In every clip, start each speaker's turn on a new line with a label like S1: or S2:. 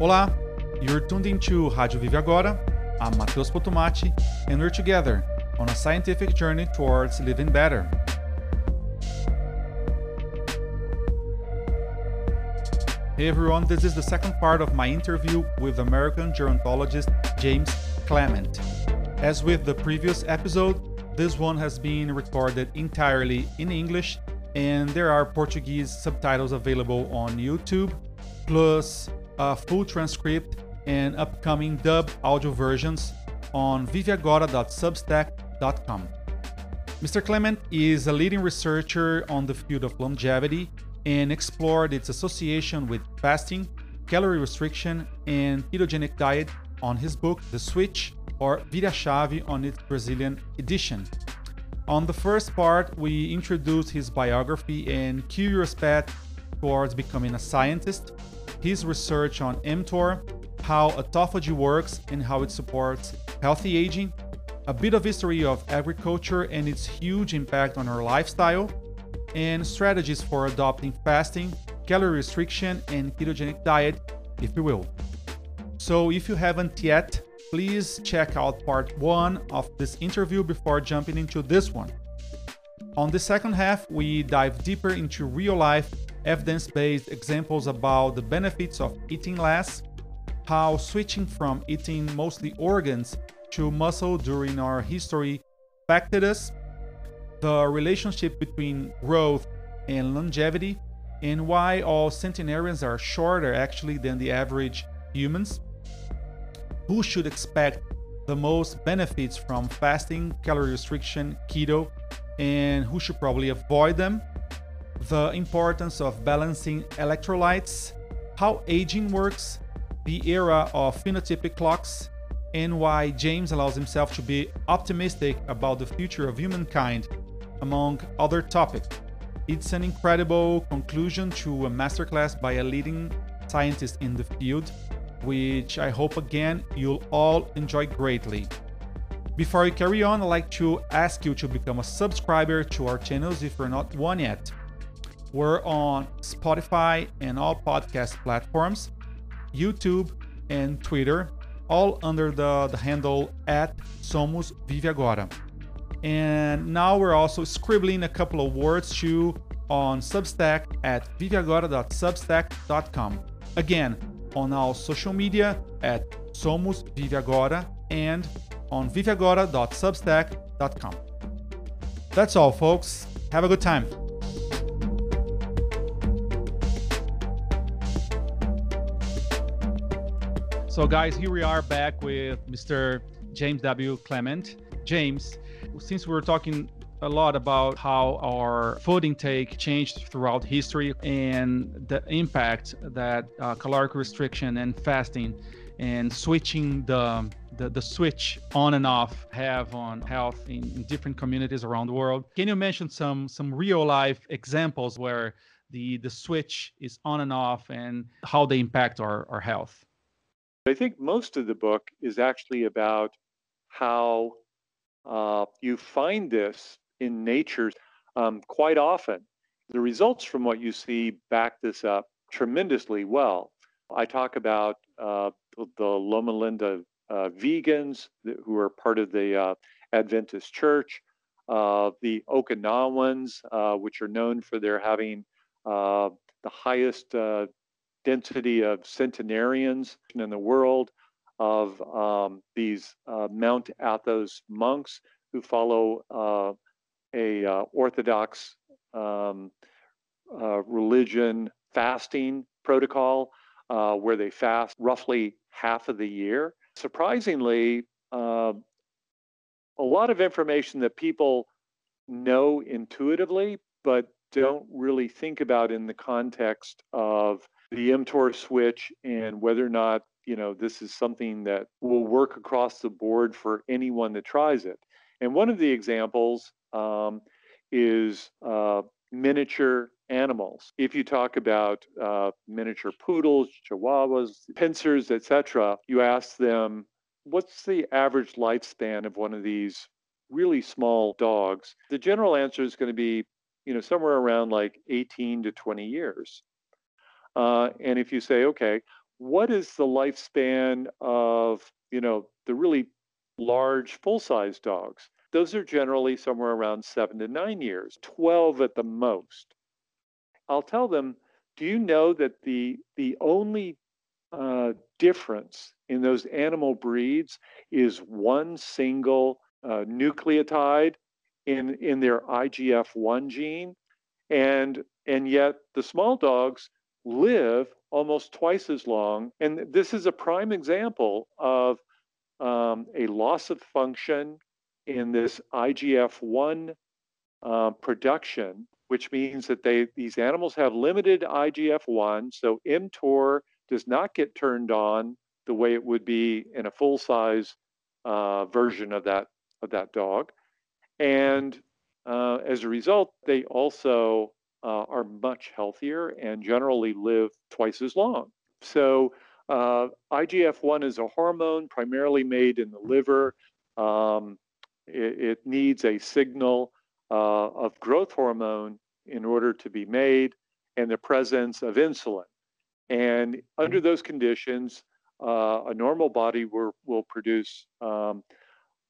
S1: Olá, you're tuned into Rádio Vive Agora. I'm Matheus Potomati, and we're together on a scientific journey towards living better. Hey everyone, this is the second part of my interview with American gerontologist James Clement. As with the previous episode, this one has been recorded entirely in English, and there are Portuguese subtitles available on YouTube, plus a full transcript and upcoming dub audio versions on viveagora.substack.com. Mr. Clement is a leading researcher on the field of longevity and explored its association with fasting, calorie restriction, and ketogenic diet on his book The Switch or Vira Chave on its Brazilian edition. On the first part, we introduce his biography and curious path towards becoming a scientist, his research on mTOR, how autophagy works and how it supports healthy aging, a bit of history of agriculture and its huge impact on our lifestyle, and strategies for adopting fasting, calorie restriction, and ketogenic diet, if you will. So, if you haven't yet, please check out part one of this interview before jumping into this one. On the second half, we dive deeper into real life, evidence based examples about the benefits of eating less, how switching from eating mostly organs to muscle during our history affected us, the relationship between growth and longevity, and why all centenarians are shorter actually than the average humans, who should expect the most benefits from fasting, calorie restriction, keto, and who should probably avoid them, the importance of balancing electrolytes, how aging works, the era of phenotypic clocks, and why James allows himself to be optimistic about the future of humankind among other topics. It's an incredible conclusion to a masterclass by a leading scientist in the field, which I hope again you'll all enjoy greatly. Before I carry on, I'd like to ask you to become a subscriber to our channels if you're not one yet. We're on Spotify and all podcast platforms, YouTube, and Twitter, all under the, the handle at Somos Vive Agora. And now we're also scribbling a couple of words too on Substack at viveagora.substack.com. Again, on our social media at Somos Vive Agora and on viveagora.substack.com. That's all, folks. Have a good time. So, guys, here we are back with Mr. James W. Clement. James, since we were talking a lot about how our food intake changed throughout history and the impact that uh, caloric restriction and fasting and switching the, the, the switch on and off have on health in, in different communities around the world. Can you mention some some real life examples where the the switch is on and off and how they impact our, our health?
S2: I think most of the book is actually about how uh, you find this in nature um, quite often. The results from what you see back this up tremendously well. I talk about uh, the Loma Linda uh, vegans who are part of the uh, Adventist Church, uh, the Okinawans, uh, which are known for their having the highest density of centenarians in the world, of um, these uh, Mount Athos monks who follow uh, a uh, Orthodox um, uh, religion fasting protocol uh, where they fast roughly half of the year. Surprisingly, um, a lot of information that people know intuitively, but don't really think about in the context of the mTOR switch and whether or not you know this is something that will work across the board for anyone that tries it. And one of the examples um, is uh, miniature animals. If you talk about uh, miniature poodles, chihuahuas, pinschers, etc., you ask them, what's the average lifespan of one of these really small dogs? The general answer is going to be, you know, somewhere around like 18 to 20 years. Uh, and if you say, okay, what is the lifespan of, you know, the really large full size dogs? Those are generally somewhere around seven to nine years, 12 at the most. I'll tell them, do you know that the, the only uh, difference in those animal breeds is one single uh, nucleotide in, in their IGF-1 gene? And, and yet the small dogs live almost twice as long. And this is a prime example of um, a loss of function in this IGF 1 uh, production, which means that they these animals have limited IGF 1. So mTOR does not get turned on the way it would be in a full size uh, version of that of that dog. And uh, as a result, they also uh, are much healthier and generally live twice as long. So, uh, IGF 1 is a hormone primarily made in the liver. Um, it, it, needs a signal uh, of growth hormone in order to be made and the presence of insulin. And under those conditions, uh, a normal body will, will produce um,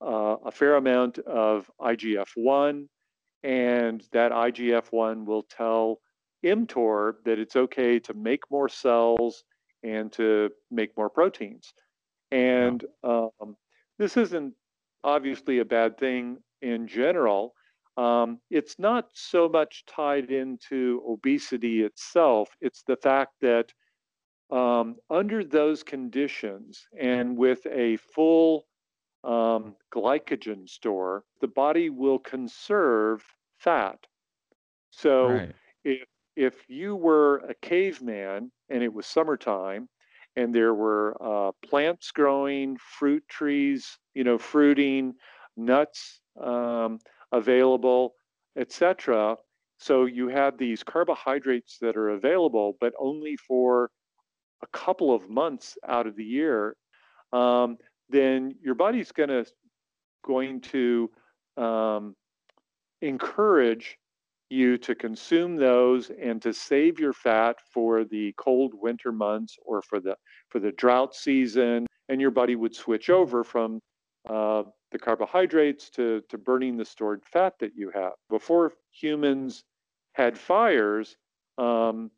S2: uh, a fair amount of IGF 1 and that IGF 1 will tell mTOR that it's okay to make more cells and to make more proteins. And um, this isn't obviously a bad thing in general. Um, it's not so much tied into obesity itself, it's the fact that um, under those conditions and with a full um, glycogen store, the body will conserve fat. So right. if if you were a caveman and it was summertime and there were uh, plants growing, fruit trees, you know, fruiting, nuts um, available, etc. So you have these carbohydrates that are available, but only for a couple of months out of the year. Um, then your body's gonna going to um, encourage you to consume those and to save your fat for the cold winter months or for the for the drought season. And your body would switch over from uh, the carbohydrates to, to burning the stored fat that you have. Before humans had fires um,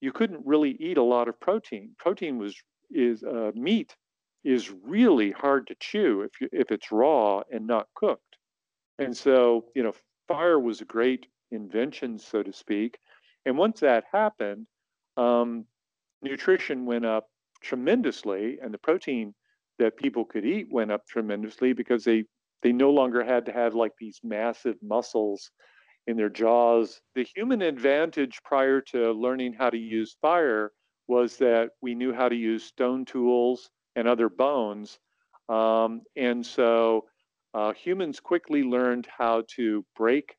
S2: you couldn't really eat a lot of protein. Protein was is uh, meat is really hard to chew if you, if it's raw and not cooked. And so, you know, fire was a great invention, so to speak. And once that happened, um, nutrition went up tremendously, and the protein that people could eat went up tremendously because they they no longer had to have like these massive muscles in their jaws. The human advantage prior to learning how to use fire was that we knew how to use stone tools and other bones. Um, and so uh, humans quickly learned how to break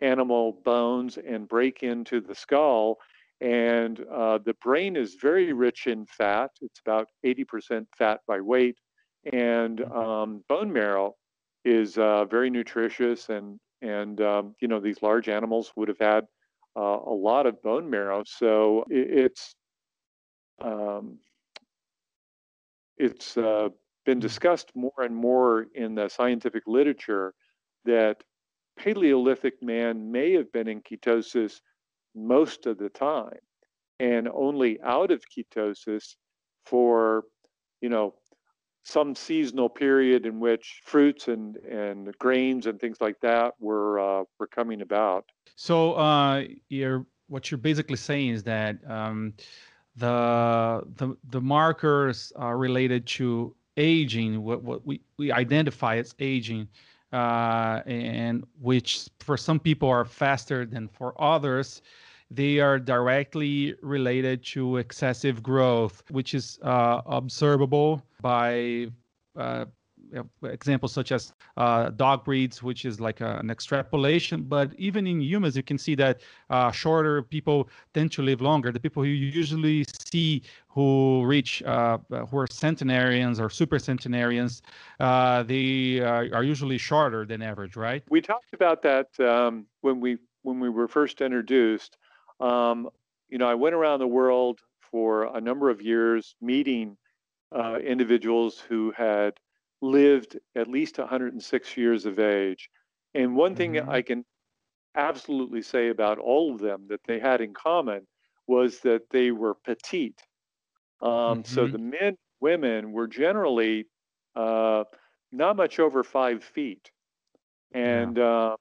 S2: animal bones and break into the skull. And uh, the brain is very rich in fat. It's about 80% fat by weight. And mm-hmm. um, bone marrow is uh, very nutritious. And, and um, you know, these large animals would have had uh, a lot of bone marrow. So it, it's, um, it's uh, been mm. discussed more and more in the scientific literature that Paleolithic man may have been in ketosis most of the time and only out of ketosis for, you know, some seasonal period in which fruits and, and grains and things like that were uh, were coming about.
S1: So uh, you're what you're basically saying is that um, the the the markers are related to aging, what what we we identify as aging, uh, and which for some people are faster than for others. They are directly related to excessive growth, which is uh, observable by uh, examples such as uh, dog breeds, which is like a, an extrapolation. But even in humans, you can see that uh, shorter people tend to live longer. The people you usually see who reach, uh, who are centenarians or super centenarians, uh, they are usually shorter than average, right?
S2: We talked about that um, when we when we were first introduced. Um, you know, I went around the world for a number of years meeting uh, individuals who had lived at least 106 years of age. And one thing
S1: Mhm.
S2: I can absolutely say about all of them that they had in common was that they were petite. Um, So
S1: Mhm.
S2: the men, women were generally uh, not much over five feet. And uh,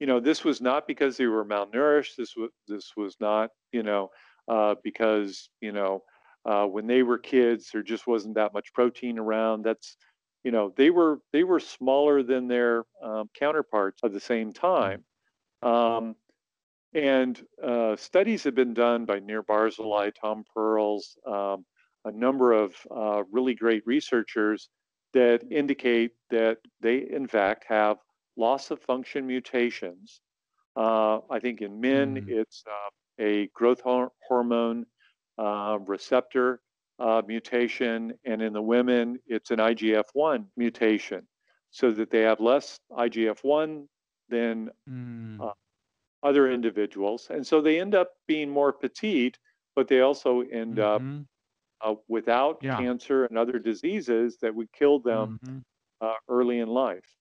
S2: you know, this was not because they were malnourished. This was this was not, you know, uh, because you know, uh, when they were kids, there just wasn't that much protein around. That's, you know, they were they were smaller than their um, counterparts at the same time. Um, and uh, studies have been done by Nir Barzilai, Tom Perls, um, a number of uh, really great researchers that indicate that they, in fact, have loss of function mutations. Uh, I think in men,
S1: Mm.
S2: it's uh, a growth hor- hormone uh, receptor uh, mutation, and in the women, it's an IGF 1 mutation, so that they have less IGF 1 than
S1: Mm.
S2: uh, other individuals. And so they end up being more petite, but they also end up
S1: Mhm.
S2: uh, without
S1: Yeah.
S2: cancer and other diseases that would kill them
S1: Mhm.
S2: uh, early in life.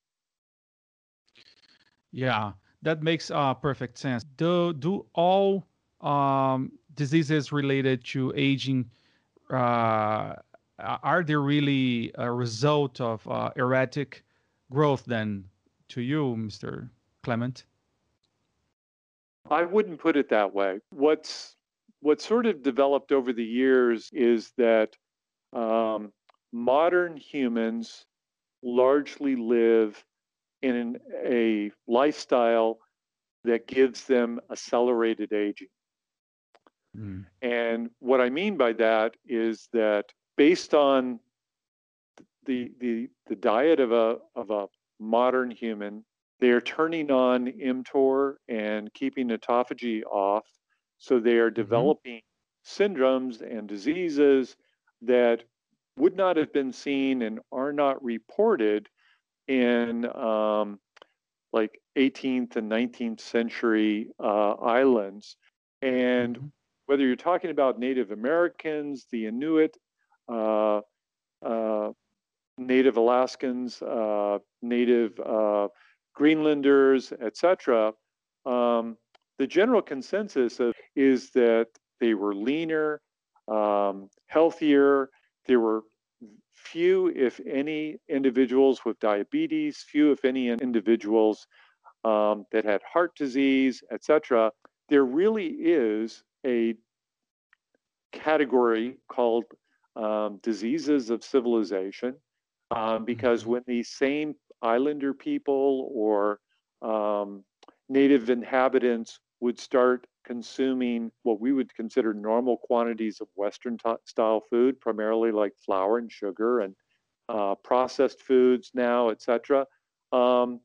S1: Yeah, that makes uh, perfect sense. Do do all um, diseases related to aging uh, are they really a result of uh, erratic growth then to you, Mr. Clement?
S2: I wouldn't put it that way. What's what sort of developed over the years is that um, modern humans largely live in an, a lifestyle that gives them accelerated aging.
S1: Mm.
S2: And what I mean by that is that based on the the the diet of a of a modern human, they are turning on mTOR and keeping autophagy off, so they are developing syndromes and diseases that would not have been seen and are not reported in um, like 18th and 19th century uh, islands. And
S1: Mhm.
S2: Whether you're talking about Native Americans, the Inuit, uh, uh, Native Alaskans, uh, Native uh, Greenlanders, etc., um, the general consensus of, is that they were leaner, um, healthier. There were few, if any, individuals with diabetes, few, if any, individuals um, that had heart disease, etc. There really is a category called um, diseases of civilization um, because
S1: Mhm.
S2: when these same islander people or um, native inhabitants would start consuming what we would consider normal quantities of Western t- style food, primarily like flour and sugar and uh, processed foods now, etc. Um,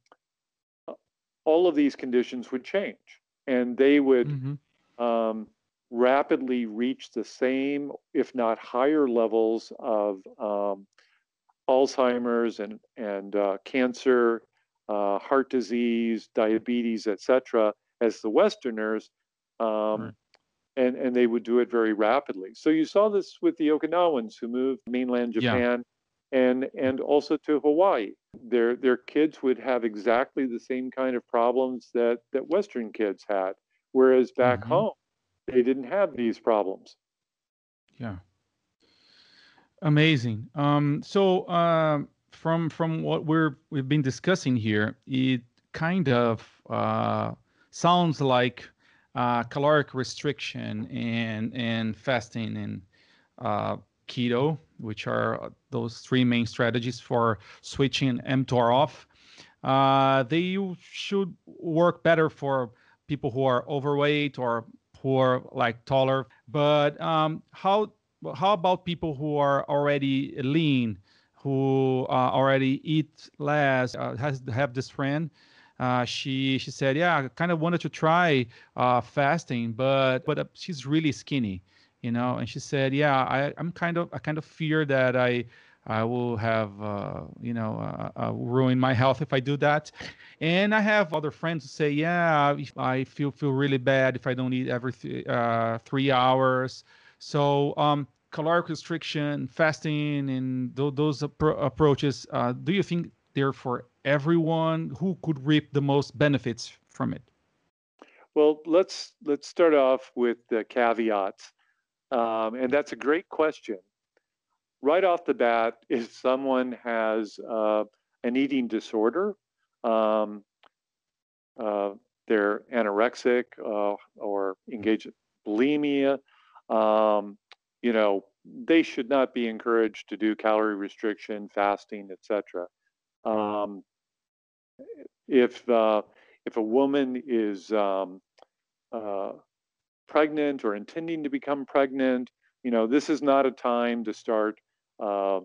S2: all of these conditions would change, and they would
S1: Mhm.
S2: um, rapidly reach the same, if not higher, levels of um, Alzheimer's and and uh, cancer, uh, heart disease, diabetes, etc., as the Westerners, um,
S1: Right.
S2: and and they would do it very rapidly. So you saw this with the Okinawans who moved mainland
S1: Yeah.
S2: Japan. And, and also to Hawaii, their their kids would have exactly the same kind of problems that, that Western kids had, whereas back
S1: Mhm.
S2: home they didn't have these problems.
S1: Yeah. Amazing. Um, so um, from from what we're we've been discussing here, it kind of uh, sounds like uh, caloric restriction and and fasting and uh, keto, which are those three main strategies for switching mTOR off. Uh, they should work better for people who are overweight or who are like taller. But um, how how about people who are already lean, who uh, already eat less? Uh, has have this friend. Uh, she she said, yeah, I kind of wanted to try uh, fasting, but but uh, she's really skinny, you know. And she said, yeah, I, I'm kind of I kind of fear that I I will have uh, you know uh, uh, ruin my health if I do that. And I have other friends who say, yeah, I feel feel really bad if I don't eat every th- uh, three hours. So, um, caloric restriction, fasting, and th- those appro- approaches, uh, do you think they're for everyone? Who could reap the most benefits from it?
S2: Well, let's let's start off with the caveats, um, and that's a great question. Right off the bat, if someone has uh, an eating disorder, um, uh, they're anorexic uh, or engage in bulimia, um, you know, they should not be encouraged to do calorie restriction, fasting, etc. Um, if uh, if a woman is um, uh, pregnant or intending to become pregnant, you know, this is not a time to start uh,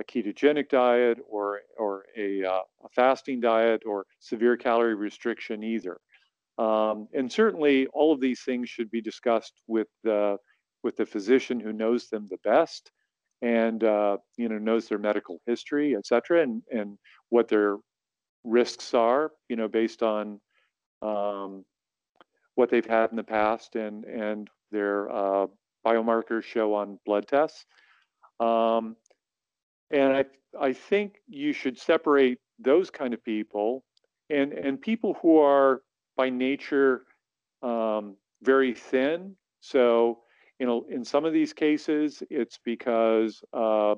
S2: a ketogenic diet or or a, uh, a, fasting diet or severe calorie restriction either. Um, and certainly, all of these things should be discussed with the with the physician who knows them the best, and uh, you know knows their medical history, et cetera, and and what their risks are, you know, based on um, what they've had in the past and and their uh, biomarkers show on blood tests. Um, and I I think you should separate those kind of people and and people who are by nature um, very thin. So you know, in some of these cases, it's because uh,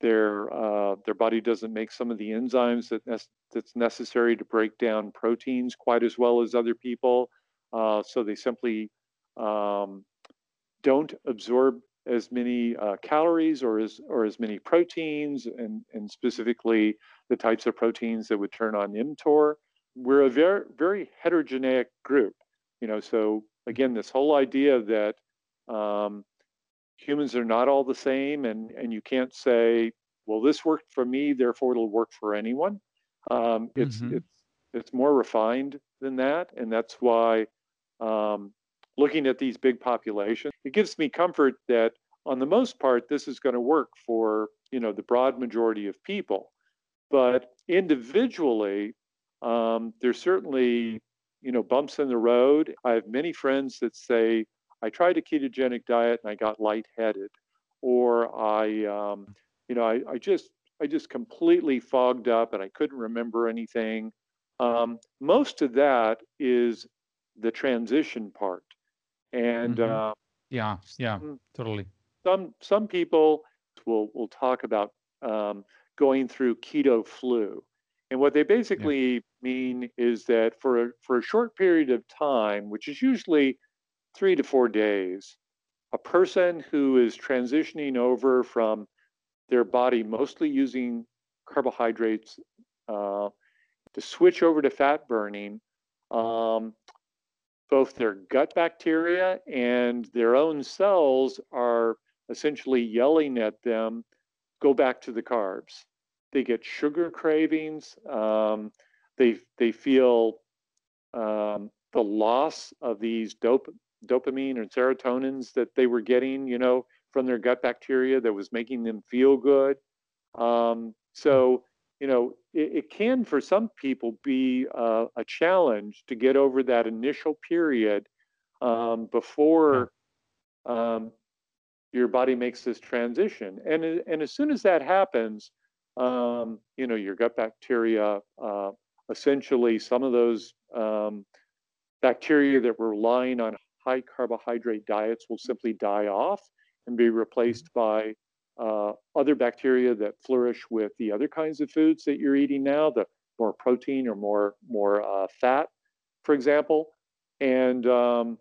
S2: their uh, their body doesn't make some of the enzymes that ne- that's necessary to break down proteins quite as well as other people. Uh, so they simply um, don't absorb as many uh, calories or as or as many proteins, and and specifically the types of proteins that would turn on mTOR. We're a very very heterogeneous group, you know. So again, this whole idea that um, humans are not all the same, and and you can't say, well, this worked for me, therefore it'll work for anyone. Um, it's mm-hmm. it's it's more refined than that, and that's why um, looking at these big populations, it gives me comfort that on the most part, this is going to work for you know the broad majority of people. But individually, um, there's certainly you know bumps in the road. I have many friends that say I tried a ketogenic diet and I got lightheaded, or I um, you know I, I just I just completely fogged up and I couldn't remember anything. Um, most of that is the transition part. And mm-hmm. uh,
S1: yeah, yeah, totally.
S2: Some some people will will talk about um, going through keto flu, and what they basically yeah. mean is that for a, for a short period of time, which is usually three to four days, a person who is transitioning over from their body mostly using carbohydrates uh, to switch over to fat burning um, both their gut bacteria and their own cells are essentially yelling at them go back to the carbs. They get sugar cravings. Um, they they feel um, the loss of these dop- dopamine and serotonins that they were getting, you know, from their gut bacteria that was making them feel good. Um, so you know, it, it, can for some people be uh, a challenge to get over that initial period um, before um, your body makes this transition. And, and as soon as that happens, um, you know, your gut bacteria, uh, essentially some of those um, bacteria that were relying on high carbohydrate diets will simply die off and be replaced mm-hmm. by uh, other bacteria that flourish with the other kinds of foods that you're eating now, the more protein or more more uh, fat, for example, and um,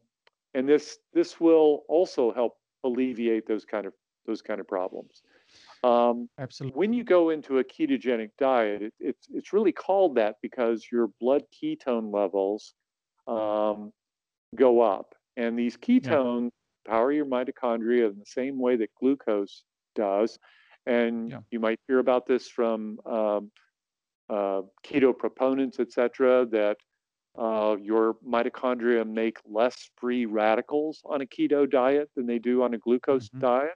S2: and this this will also help alleviate those kind of those kind of problems.
S1: Um, Absolutely.
S2: When you go into a ketogenic diet, it, it's it's really called that because your blood ketone levels um, go up, and these ketones yeah. power your mitochondria in the same way that glucose does. And yeah. you might hear about this from um, uh, keto proponents, et cetera, that uh, your mitochondria make less free radicals on a keto diet than they do on a glucose mm-hmm. diet.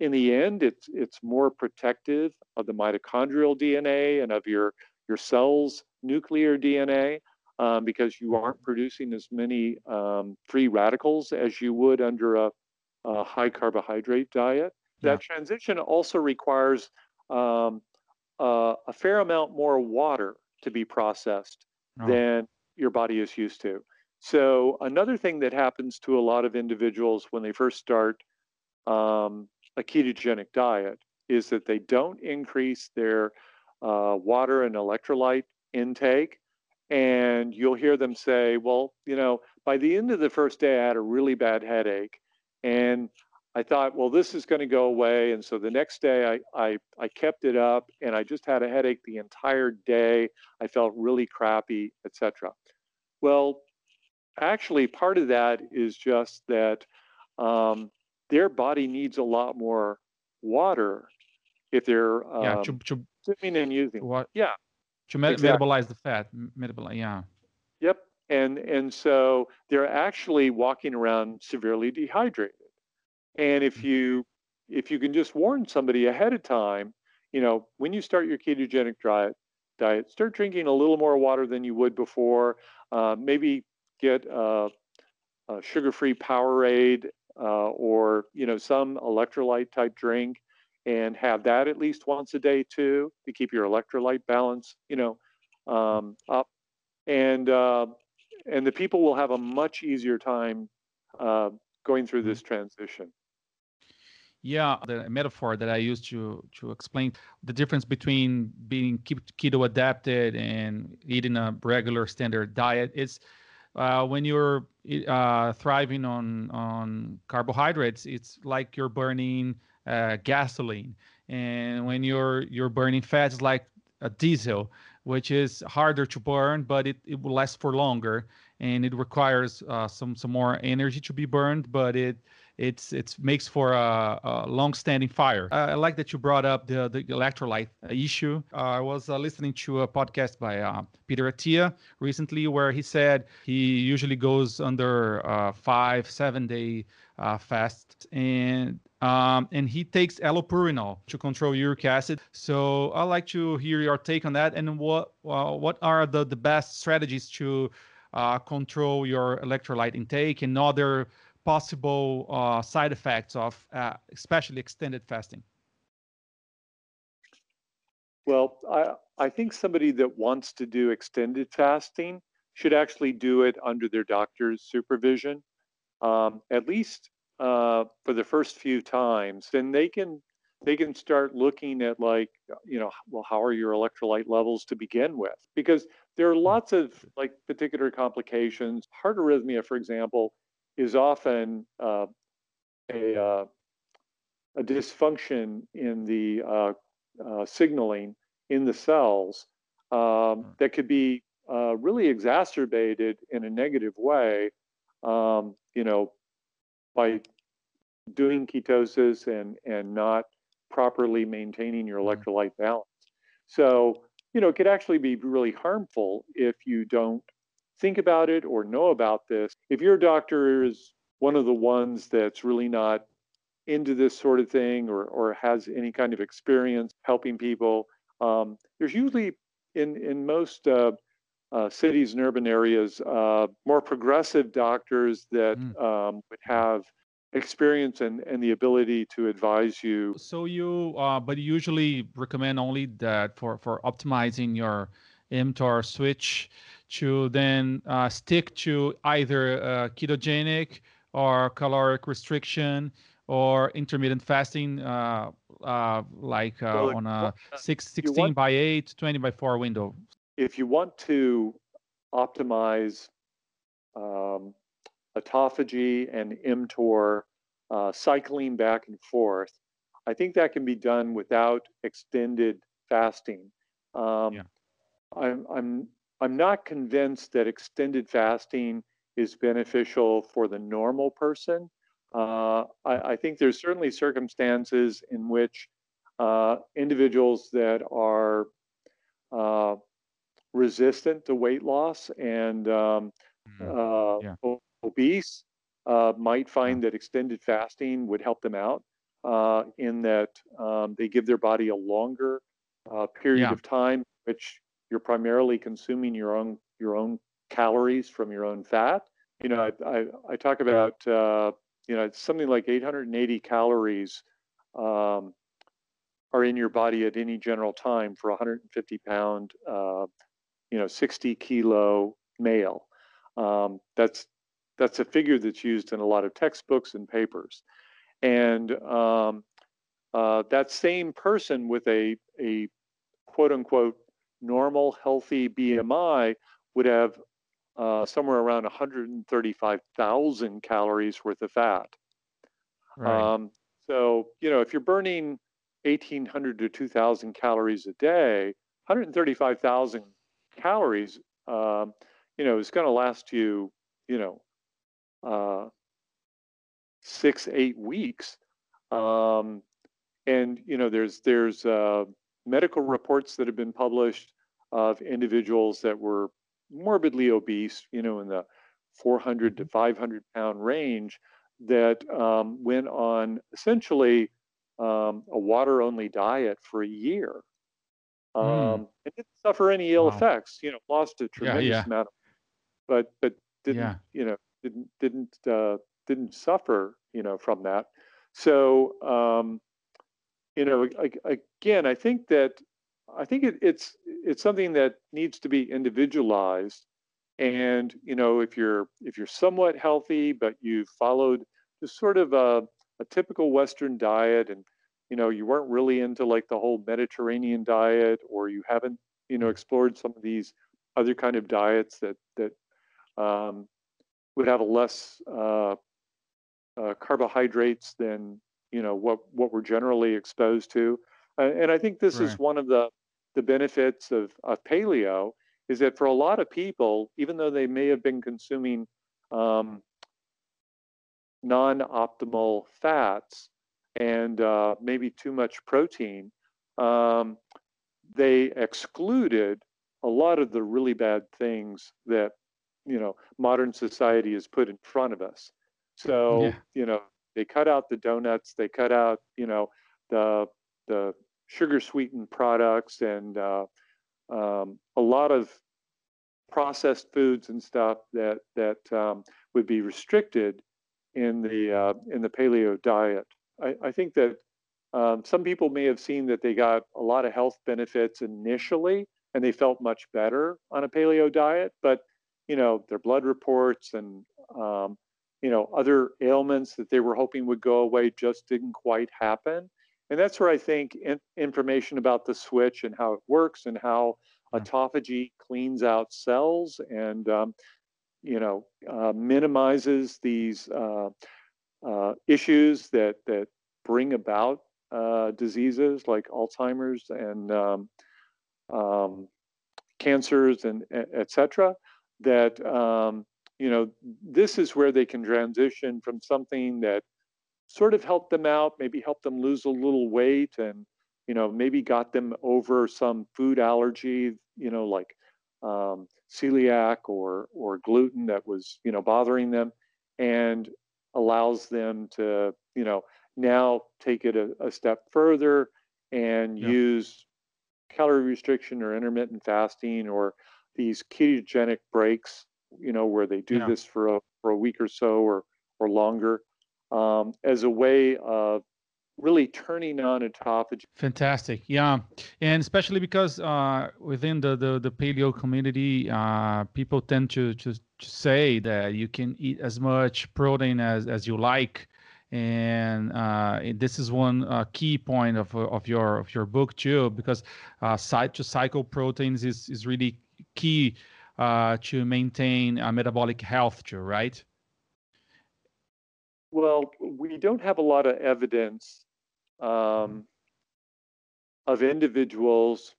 S2: In the end, it's it's more protective of the mitochondrial DNA and of your your cells' nuclear DNA um, because you aren't producing as many um, free radicals as you would under a a high carbohydrate diet. That yeah. transition also requires um, uh, a fair amount more water to be processed oh. than your body is used to. So, another thing that happens to a lot of individuals when they first start um, a ketogenic diet is that they don't increase their uh, water and electrolyte intake. And you'll hear them say, well, you know, by the end of the first day, I had a really bad headache. And I thought, well, this is going to go away. And so the next day I, I, I kept it up and I just had a headache the entire day. I felt really crappy, etc. Well, actually, part of that is just that um, their body needs a lot more water if they're um, yeah, to, to, swimming and using.
S1: What?
S2: Yeah.
S1: To exactly. metabolize the fat. Metabolize, yeah.
S2: Yep. And and so they're actually walking around severely dehydrated. And if you if you can just warn somebody ahead of time, you know, when you start your ketogenic diet, diet, start drinking a little more water than you would before. Uh, maybe get a, a sugar-free Powerade uh, or you know some electrolyte type drink, and have that at least once a day too to keep your electrolyte balance, you know, um, up. And uh, and the people will have a much easier time uh, going through this transition.
S1: Yeah, the metaphor that I used to to explain the difference between being keto adapted and eating a regular standard diet is uh, when you're uh, thriving on on carbohydrates, it's like you're burning uh, gasoline, and when you're you're burning fats, it's like a diesel, which is harder to burn, but it, it will last for longer, and it requires uh, some some more energy to be burned, but it it's it makes for a, a long-standing fire. I like that you brought up the the electrolyte issue. Uh, I was uh, listening to a podcast by uh, Peter Attia recently where he said he usually goes under uh, five seven day uh, fast and um, and he takes allopurinol to control uric acid. So I'd like to hear your take on that and what uh, what are the, the best strategies to uh, control your electrolyte intake and other possible uh, side effects of uh, especially extended fasting?
S2: Well, I, I think somebody that wants to do extended fasting should actually do it under their doctor's supervision, um, at least uh, for the first few times. Then they can they can start looking at like you know well how are your electrolyte levels to begin with because there are lots of like particular complications heart arrhythmia for example is often uh, a, uh, a dysfunction in the uh, uh signaling in the cells um, that could be uh, really exacerbated in a negative way, um, you know, by doing ketosis and, and not properly maintaining your electrolyte balance. So, you know, it could actually be really harmful if you don't think about it or know about this, if your doctor is one of the ones that's really not into this sort of thing or, or has any kind of experience helping people, um, there's usually in, in most uh, uh, cities and urban areas uh, more progressive doctors that mm. um, would have experience and, and the ability to advise you.
S1: So you, uh, but you usually recommend only that for, for optimizing your mTOR switch to then uh, stick to either uh, ketogenic or caloric restriction or intermittent fasting, uh, uh like uh, well, on a 6, 16 want, by 8, 20 by 4 window.
S2: If you want to optimize um, autophagy and mTOR uh, cycling back and forth, I think that can be done without extended fasting. Um, yeah. I'm, I'm I'm not convinced that extended fasting is beneficial for the normal person. Uh, I, I, think there's certainly circumstances in which uh, individuals that are uh, resistant to weight loss and um, mm-hmm. yeah. obese uh, might find that extended fasting would help them out uh, in that um, they give their body a longer uh, period yeah. of time, which you're primarily consuming your own your own calories from your own fat. You know, I I, I talk about uh, you know, something like 880 calories um, are in your body at any general time for a 150 pound, uh, you know, 60 kilo male. Um, that's that's a figure that's used in a lot of textbooks and papers. And um, uh, that same person with a, a quote unquote normal, healthy BMI would have uh, somewhere around 135,000 calories worth of fat. Right. Um, so, you know, if you're burning 1,800 to 2,000 calories a day, 135,000 calories, um, you know, is going to last you, you know, uh, six, eight weeks. Um, and you know, there's there's uh, medical reports that have been published of individuals that were morbidly obese, you know, in the 400 to 500 pound range, that um, went on essentially um, a water only diet for a year. Um, mm. And didn't suffer any ill wow. effects, you know, lost a tremendous yeah, yeah. amount, of, but but didn't yeah. you know didn't didn't uh, didn't suffer you know from that. So um, you know again, I think that I think it, it's it's something that needs to be individualized. And you know, if you're if you're somewhat healthy, but you've followed just sort of a, a typical Western diet, and you know, you weren't really into like the whole Mediterranean diet, or you haven't you know explored some of these other kind of diets that that um, would have a less uh, uh, carbohydrates than you know what what we're generally exposed to. Uh, and I think this right. is one of the the benefits of, of paleo is that for a lot of people, even though they may have been consuming um, non-optimal fats and uh, maybe too much protein, um, they excluded a lot of the really bad things that you know modern society has put in front of us so yeah. you know they cut out the donuts they cut out you know the the sugar sweetened products and uh, um, a lot of processed foods and stuff that that um, would be restricted in the uh, in the paleo diet. I, I think that um, some people may have seen that they got a lot of health benefits initially and they felt much better on a paleo diet but you know, their blood reports and, um, you know, other ailments that they were hoping would go away just didn't quite happen. And that's where I think in, information about the switch and how it works and how autophagy cleans out cells and, um, you know, uh, minimizes these uh, uh, issues that, that bring about uh, diseases like Alzheimer's and um, um, cancers and et cetera that um, you know this is where they can transition from something that sort of helped them out, maybe helped them lose a little weight, and you know maybe got them over some food allergy, you know like um, celiac or or gluten that was you know bothering them, and allows them to you know now take it a, a step further and yeah. use calorie restriction or intermittent fasting or these ketogenic breaks, you know, where they do yeah. this for a, for a week or so or, or longer um, as a way of really turning on autophagy.
S1: Fantastic. Yeah. And especially because uh, within the, the, the, paleo community, uh, people tend to, to, to say that you can eat as much protein as, as you like and uh, this is one uh, key point of, of your of your book too because uh, side to cycle proteins is is really key uh, to maintain a metabolic health too, right?
S2: Well, we don't have a lot of evidence um, of individuals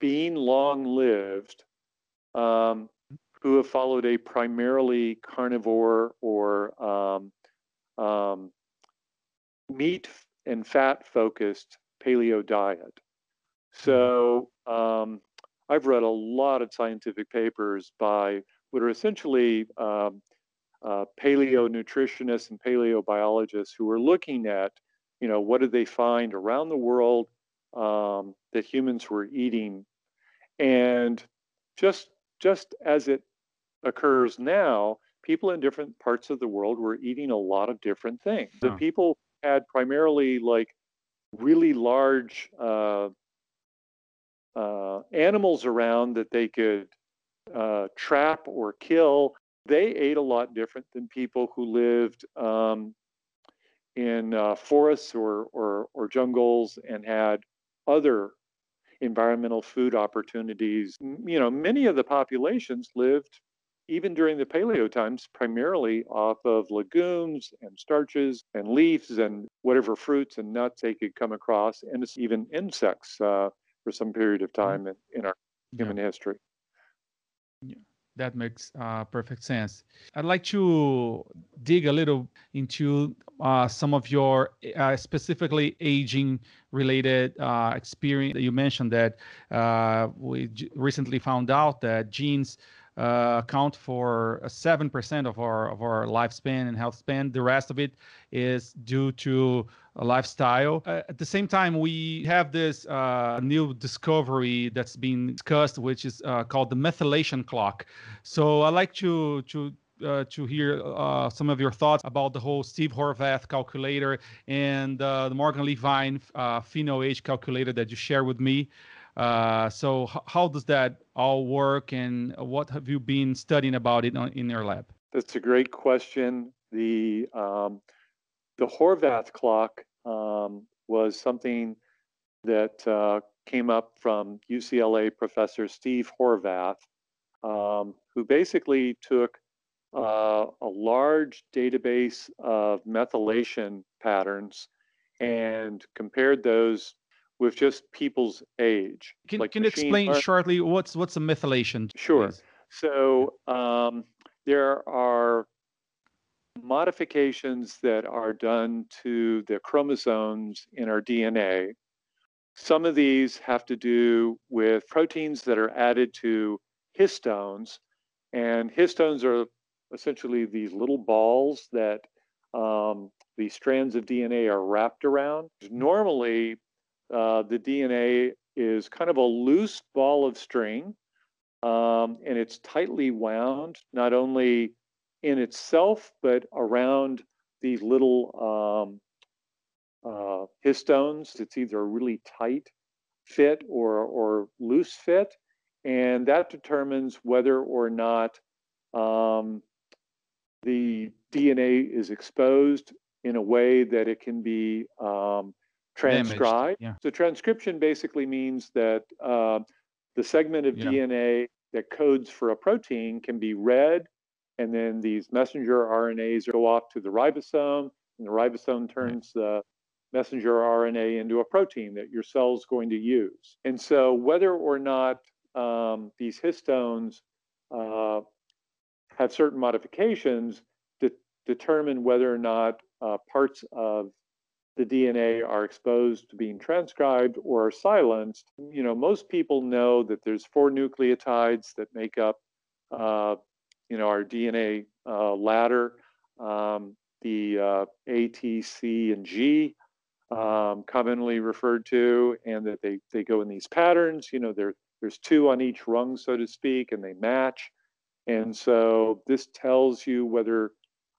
S2: being long lived um, who have followed a primarily carnivore or um, um meat and fat focused paleo diet. So, um, I've read a lot of scientific papers by what are essentially um, uh, paleo nutritionists and paleobiologists who are looking at, you know, what did they find around the world um, that humans were eating, and just just as it occurs now, people in different parts of the world were eating a lot of different things. The people had primarily like really large uh, uh, animals around that they could uh, trap or kill. They ate a lot different than people who lived um, in uh, forests or, or or jungles and had other environmental food opportunities. You know, many of the populations lived even during the paleo times primarily off of legumes and starches and leaves and whatever fruits and nuts they could come across and even insects uh, for some period of time in, in our
S1: Yeah.
S2: human history.
S1: That makes uh, perfect sense. I'd like to dig a little into uh, some of your uh, specifically aging related uh, experience. You mentioned that uh, we j- recently found out that genes uh, account for seven percent of our of our lifespan and health span. The rest of it is due to lifestyle. Uh, at the same time, we have this uh, new discovery that's been discussed, which is uh, called the methylation clock. So I'd like to to uh, to hear uh, some of your thoughts about the whole Steve Horvath calculator and uh, the Morgan Levine uh, pheno age calculator that you share with me. Uh, so how does that all work, and what have you been studying about it on, in your lab?
S2: That's a great question. The um, the Horvath clock um, was something that uh, came up from UCLA professor Steve Horvath, um, who basically took uh, a large database of methylation patterns and compared those with just people's age.
S1: Can,
S2: like
S1: can you explain
S2: learn-
S1: shortly what's what's a methylation?
S2: Sure.
S1: please?
S2: So um, there are modifications that are done to the chromosomes in our DNA. Some of these have to do with proteins that are added to histones, and histones are essentially these little balls that um, the strands of DNA are wrapped around. Normally, uh, the DNA is kind of a loose ball of string um, and it's tightly wound not only in itself but around these little um, uh, histones. It's either a really tight fit or or loose fit, and that determines whether or not um, the DNA is exposed in a way that it can be um, transcribed.
S1: yeah.
S2: So transcription basically means that uh, the segment of
S1: Yeah.
S2: DNA that codes for a protein can be read, and then these messenger RNAs go off to the ribosome, and the ribosome turns the messenger RNA into a protein that your cell's going to use. And so, whether or not um, these histones uh, have certain modifications, de- determine whether or not uh, parts of the DNA are exposed to being transcribed or are silenced. You know, most people know that there's four nucleotides that make up, uh, you know, our DNA uh, ladder. Um, the uh, A, T, C, and G, um, commonly referred to, and that they they go in these patterns. You know, there there's two on each rung, so to speak, and they match. And so this tells you whether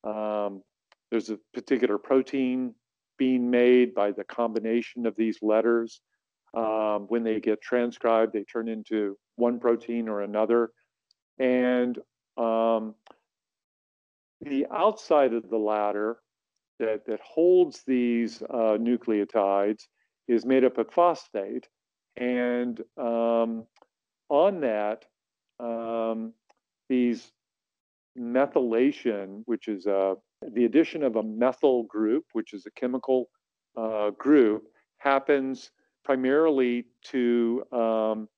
S2: um, there's a particular protein being made by the combination of these letters. Um, when they get transcribed, they turn into one protein or another. And um, the outside of the ladder that, that holds these uh, nucleotides is made up of phosphate. And um, on that, um, these methylation, which is uh, the addition of a methyl group, which is a chemical uh, group, happens primarily to um,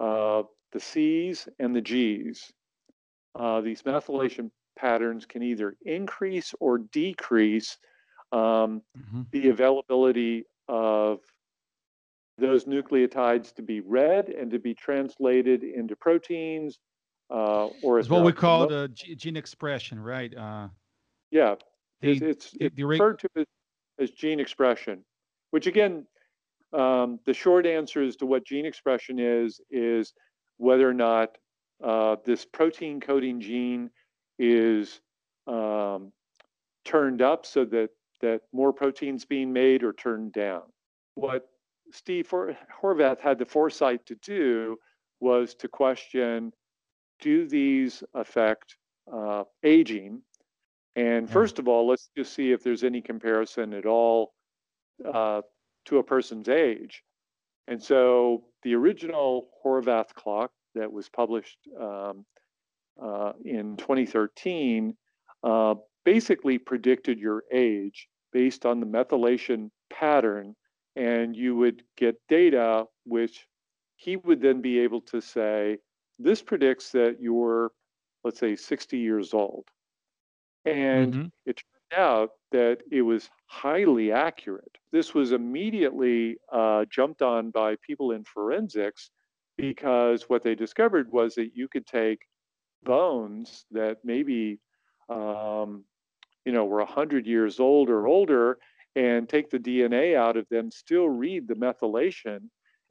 S2: uh, the C's and the G's. Uh, these methylation patterns can either increase or decrease um,
S1: Mhm.
S2: the availability of those nucleotides to be read and to be translated into proteins. Uh, or
S1: It's what we call the gene expression, right? Uh,
S2: yeah, it's,
S1: the-
S2: it's, it's
S1: the
S2: referred to as, as gene expression, which again, um, the short answer as to what gene expression is, is whether or not uh, this protein coding gene is um, turned up so that that more proteins being made or turned down. What Steve Horvath had the foresight to do was to question do these affect uh, aging? And first of all, let's just see if there's any comparison at all uh, to a person's age. And so the original Horvath clock that was published um, uh, in 2013 uh, basically predicted your age based on the methylation pattern, and you would get data which he would then be able to say, this predicts that you're, let's say, 60 years old. And mm-hmm. it turned out that it was highly accurate. This was immediately uh, jumped on by people in forensics because what they discovered was that you could take bones that maybe um, you know were 100 years old or older and take the dna out of them still read the methylation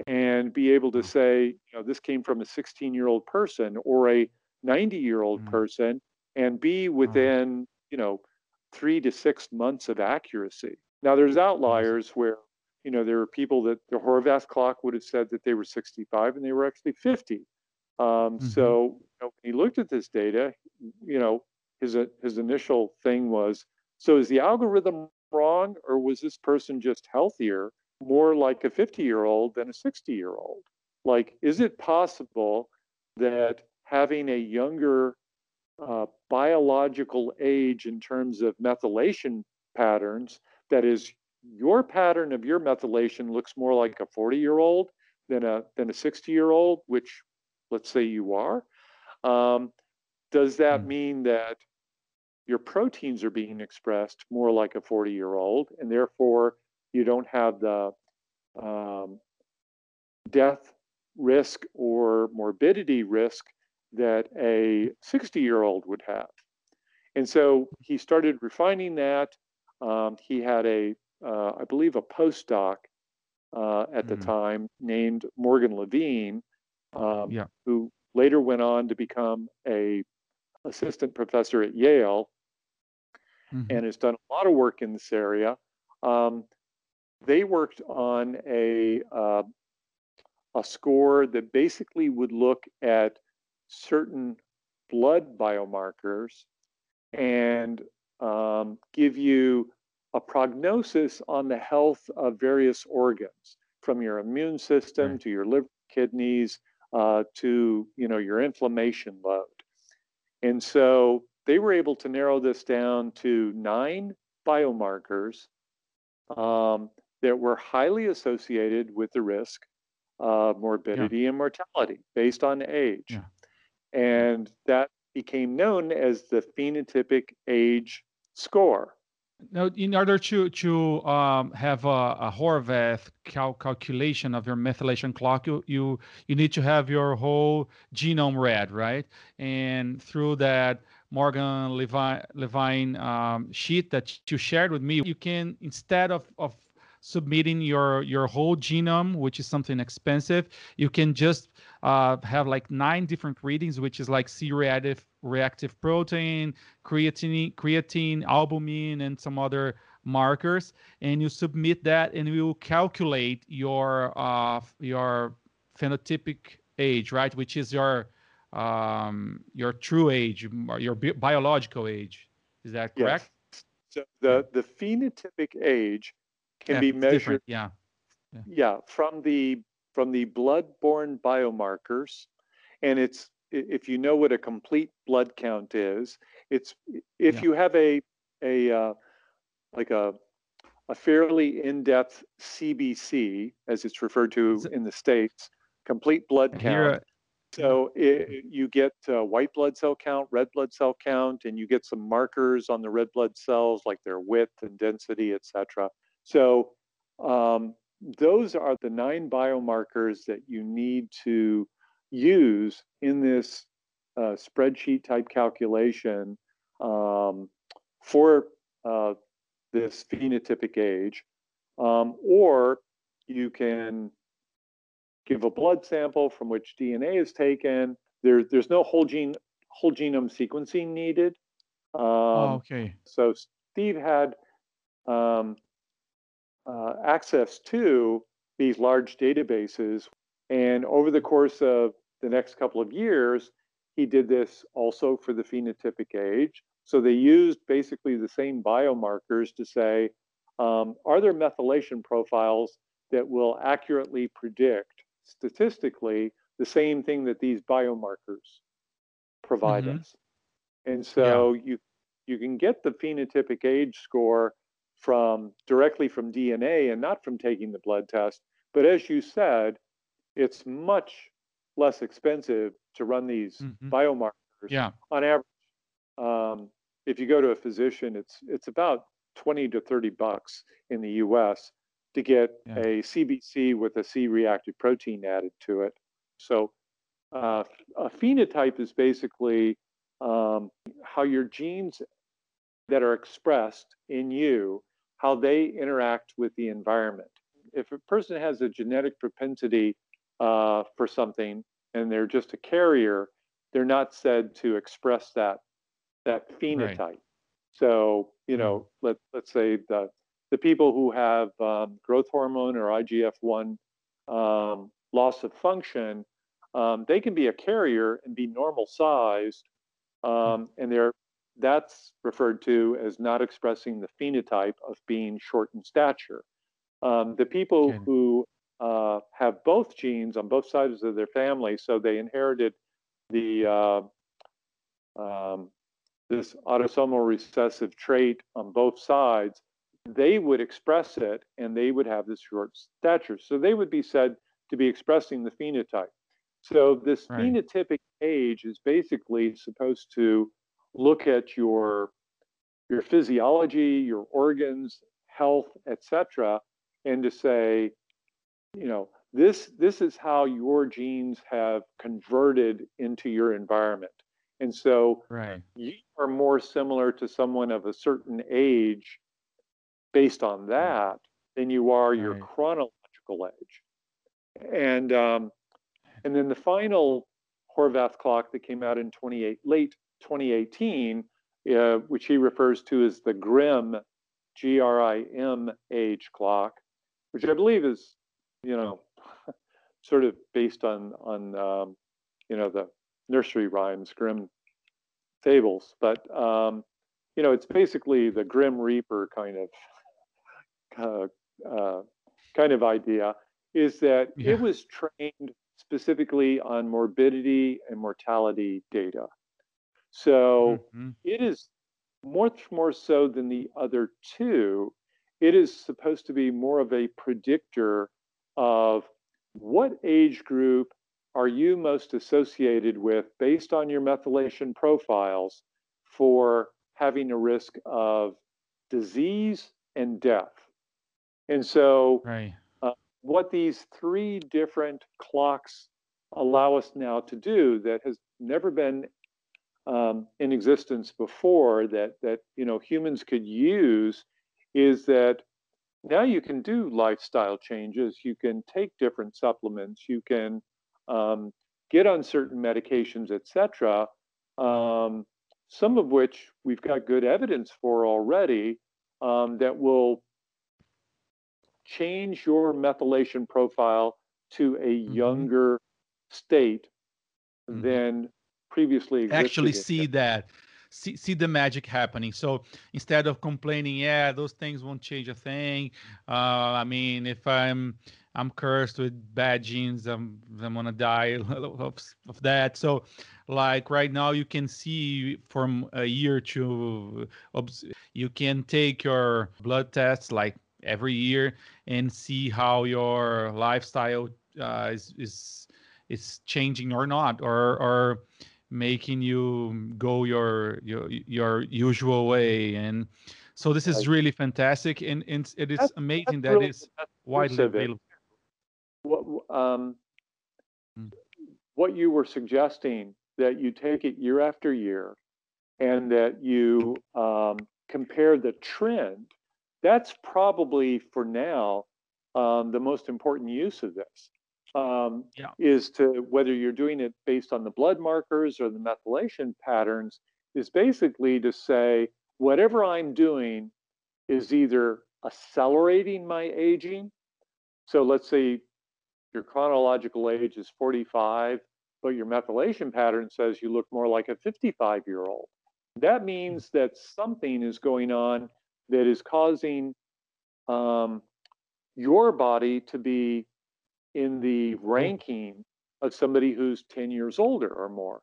S2: and be able to say you know this came from a 16 year old person or a 90 year old mm-hmm. person and be within you know three to six months of accuracy. Now there's outliers where you know there were people that the horvath clock would have said that they were 65 and they were actually 50 um, mm-hmm. so you know, when he looked at this data you know his his initial thing was so is the algorithm wrong or was this person just healthier more like a 50 year old than a 60 year old like is it possible that having a younger uh, biological age in terms of methylation patterns that is your pattern of your methylation looks more like a 40 year old than a than a 60 year old which let's say you are um, does that mm. mean that your proteins are being expressed more like a 40 year old, and therefore you don't have the um, death risk or morbidity risk that a 60 year old would have. And so he started refining that. Um, he had a, uh, I believe, a postdoc uh, at mm the time named Morgan Levine, um, yeah. who later went on to become a assistant professor at Yale mm-hmm. and has done a lot of work in this area. Um, they worked on a uh, a score that basically would look at certain blood biomarkers and um, give you a prognosis on the health of various organs, from your immune system right. to your liver, kidneys, uh, to you know your inflammation load. And so they were able to narrow this down to nine biomarkers um, that were highly associated with the risk of morbidity yeah. and mortality based on age. Yeah. And that became known as the phenotypic age score.
S1: Now, in order to to um, have a, a Horvath cal- calculation of your methylation clock, you, you you need to have your whole genome read, right? And through that Morgan Levine, Levine um, sheet that you shared with me, you can instead of of submitting your your whole genome, which is something expensive, you can just uh, have like nine different readings, which is like C-reactive reactive protein, creatine, creatine, albumin, and some other markers, and you submit that, and we will calculate your uh, your phenotypic age, right, which is your um, your true age, your bi- biological age. Is that correct?
S2: Yes. So the the phenotypic age can yeah, be measured.
S1: Yeah.
S2: yeah. Yeah, from the from the blood-borne biomarkers, and it's if you know what a complete blood count is, it's if yeah. you have a a uh, like a a fairly in-depth CBC, as it's referred to in the states, complete blood count. Here, so it, you get uh, white blood cell count, red blood cell count, and you get some markers on the red blood cells, like their width and density, et cetera. So um, those are the nine biomarkers that you need to use in this uh, spreadsheet type calculation um, for uh, this phenotypic age. Um, or you can give a blood sample from which DNA is taken. There, there's no whole gene whole genome sequencing needed. Um,
S1: oh, okay.
S2: So Steve had um, uh, access to these large databases, and over the course of the next couple of years, he did this also for the phenotypic age. So they used basically the same biomarkers to say, um, are there methylation profiles that will accurately predict statistically the same thing that these biomarkers provide mm-hmm. us? And so yeah. you you can get the phenotypic age score from directly from DNA and not from taking the blood test. But as you said, it's much less expensive to run these mm-hmm. biomarkers.
S1: Yeah.
S2: On average, um, if you go to a physician, it's it's about 20 to 30 bucks in the US to get yeah. a CBC with a C reactive protein added to it. So uh, a phenotype is basically um, how your genes that are expressed in you, how they interact with the environment. If a person has a genetic propensity uh, for something and they're just a carrier, they're not said to express that that phenotype. Right. So, you know, mm-hmm. let, let's say the, the people who have um, growth hormone or IGF 1 um, loss of function, um, they can be a carrier and be normal sized. Um, and they're, that's referred to as not expressing the phenotype of being short in stature. Um, the people okay. who uh, have both genes on both sides of their family, so they inherited the uh, um, this autosomal recessive trait on both sides, they would express it and they would have this short stature. So they would be said to be expressing the phenotype. So this right. phenotypic age is basically supposed to look at your your physiology, your organs, health, etc., and to say, you know, this this is how your genes have converted into your environment. And so
S1: right.
S2: you are more similar to someone of a certain age based on that than you are right. your chronological age. And um, and then the final Horvath clock that came out in 28 late 2018, uh, which he refers to as the GRIM, G-R-I-M age clock, which I believe is, you know, sort of based on on um, you know the nursery rhymes, Grimm fables. But um, you know, it's basically the grim reaper kind of uh, uh, kind of idea. Is that yeah. it was trained specifically on morbidity and mortality data. So mm-hmm. it is much more so than the other two. It is supposed to be more of a predictor of what age group are you most associated with based on your methylation profiles for having a risk of disease and death? And so,
S1: right.
S2: uh, what these three different clocks allow us now to do that has never been um, in existence before that that you know humans could use is that now you can do lifestyle changes you can take different supplements you can um, get on certain medications, etc., um, some of which we've got good evidence for already um, that will change your methylation profile to a mm-hmm. younger state mm-hmm. than previously.
S1: Actually, see that. See, see the magic happening. So instead of complaining, yeah, those things won't change a thing. Uh, I mean, if I'm I'm cursed with bad genes. I'm I'm gonna die of, of that. So, like right now, you can see from a year to you can take your blood tests like every year and see how your lifestyle uh, is is is changing or not, or or making you go your your your usual way. And so this is really fantastic. And, and it is amazing that really, it's widely available.
S2: What um, mm. what you were suggesting that you take it year after year and that you um, compare the trend that's probably for now um, the most important use of this um, yeah. is to whether you're doing it based on the blood markers or the methylation patterns, is basically to say whatever I'm doing is either accelerating my aging. So let's say your chronological age is 45, but your methylation pattern says you look more like a 55 year old. That means that something is going on that is causing um, your body to be in the ranking of somebody who's 10 years older or more.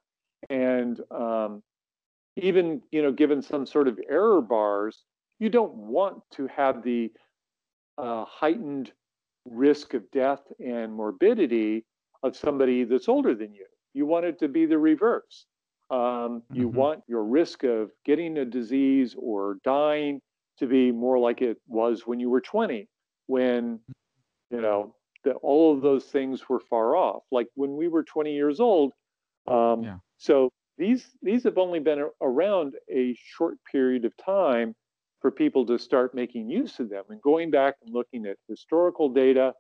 S2: And um, even, you know, given some sort of error bars, you don't want to have the uh, heightened risk of death and morbidity of somebody that's older than you. You want it to be the reverse. Um, you mm-hmm. want your risk of getting a disease or dying to be more like it was when you were 20, when you know that all of those things were far off. Like when we were 20 years old. Um, yeah. So these these have only been around a short period of time for people to start making use of them and going back and looking at historical data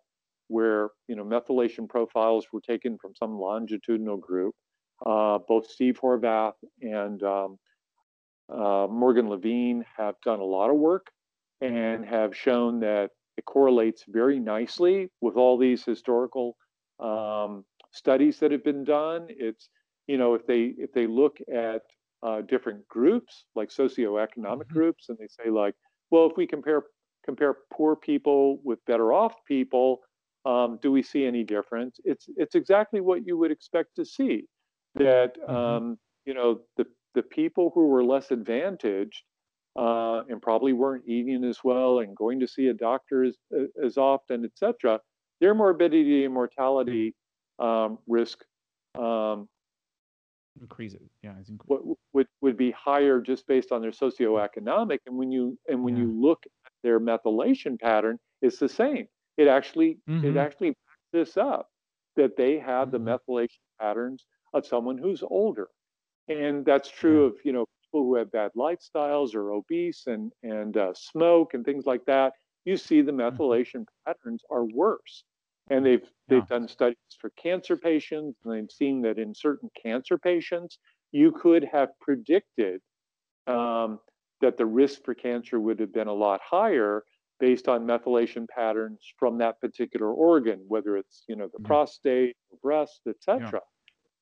S2: where you know methylation profiles were taken from some longitudinal group. Uh, both Steve Horvath and um, uh, Morgan Levine have done a lot of work and have shown that it correlates very nicely with all these historical um, studies that have been done. It's you know if they if they look at uh, different groups like socioeconomic mm-hmm. groups and they say like well if we compare compare poor people with better off people um, do we see any difference it's it's exactly what you would expect to see that mm-hmm. um, you know the the people who were less advantaged uh, and probably weren't eating as well and going to see a doctor as, as often, etc., their morbidity and mortality um, risk um,
S1: increases. Yeah,
S2: would, would would be higher just based on their socioeconomic. And when you and when yeah. you look at their methylation pattern, it's the same. It actually mm-hmm. it actually backs this up that they have mm-hmm. the methylation patterns of someone who's older, and that's true yeah. of you know people who have bad lifestyles or obese and and uh, smoke and things like that, you see the mm-hmm. methylation patterns are worse. And they've they've done studies for cancer patients, and they've seen that in certain cancer patients, you could have predicted um, that the risk for cancer would have been a lot higher based on methylation patterns from that particular organ, whether it's you know the mm-hmm. prostate, breast, etc. Yeah.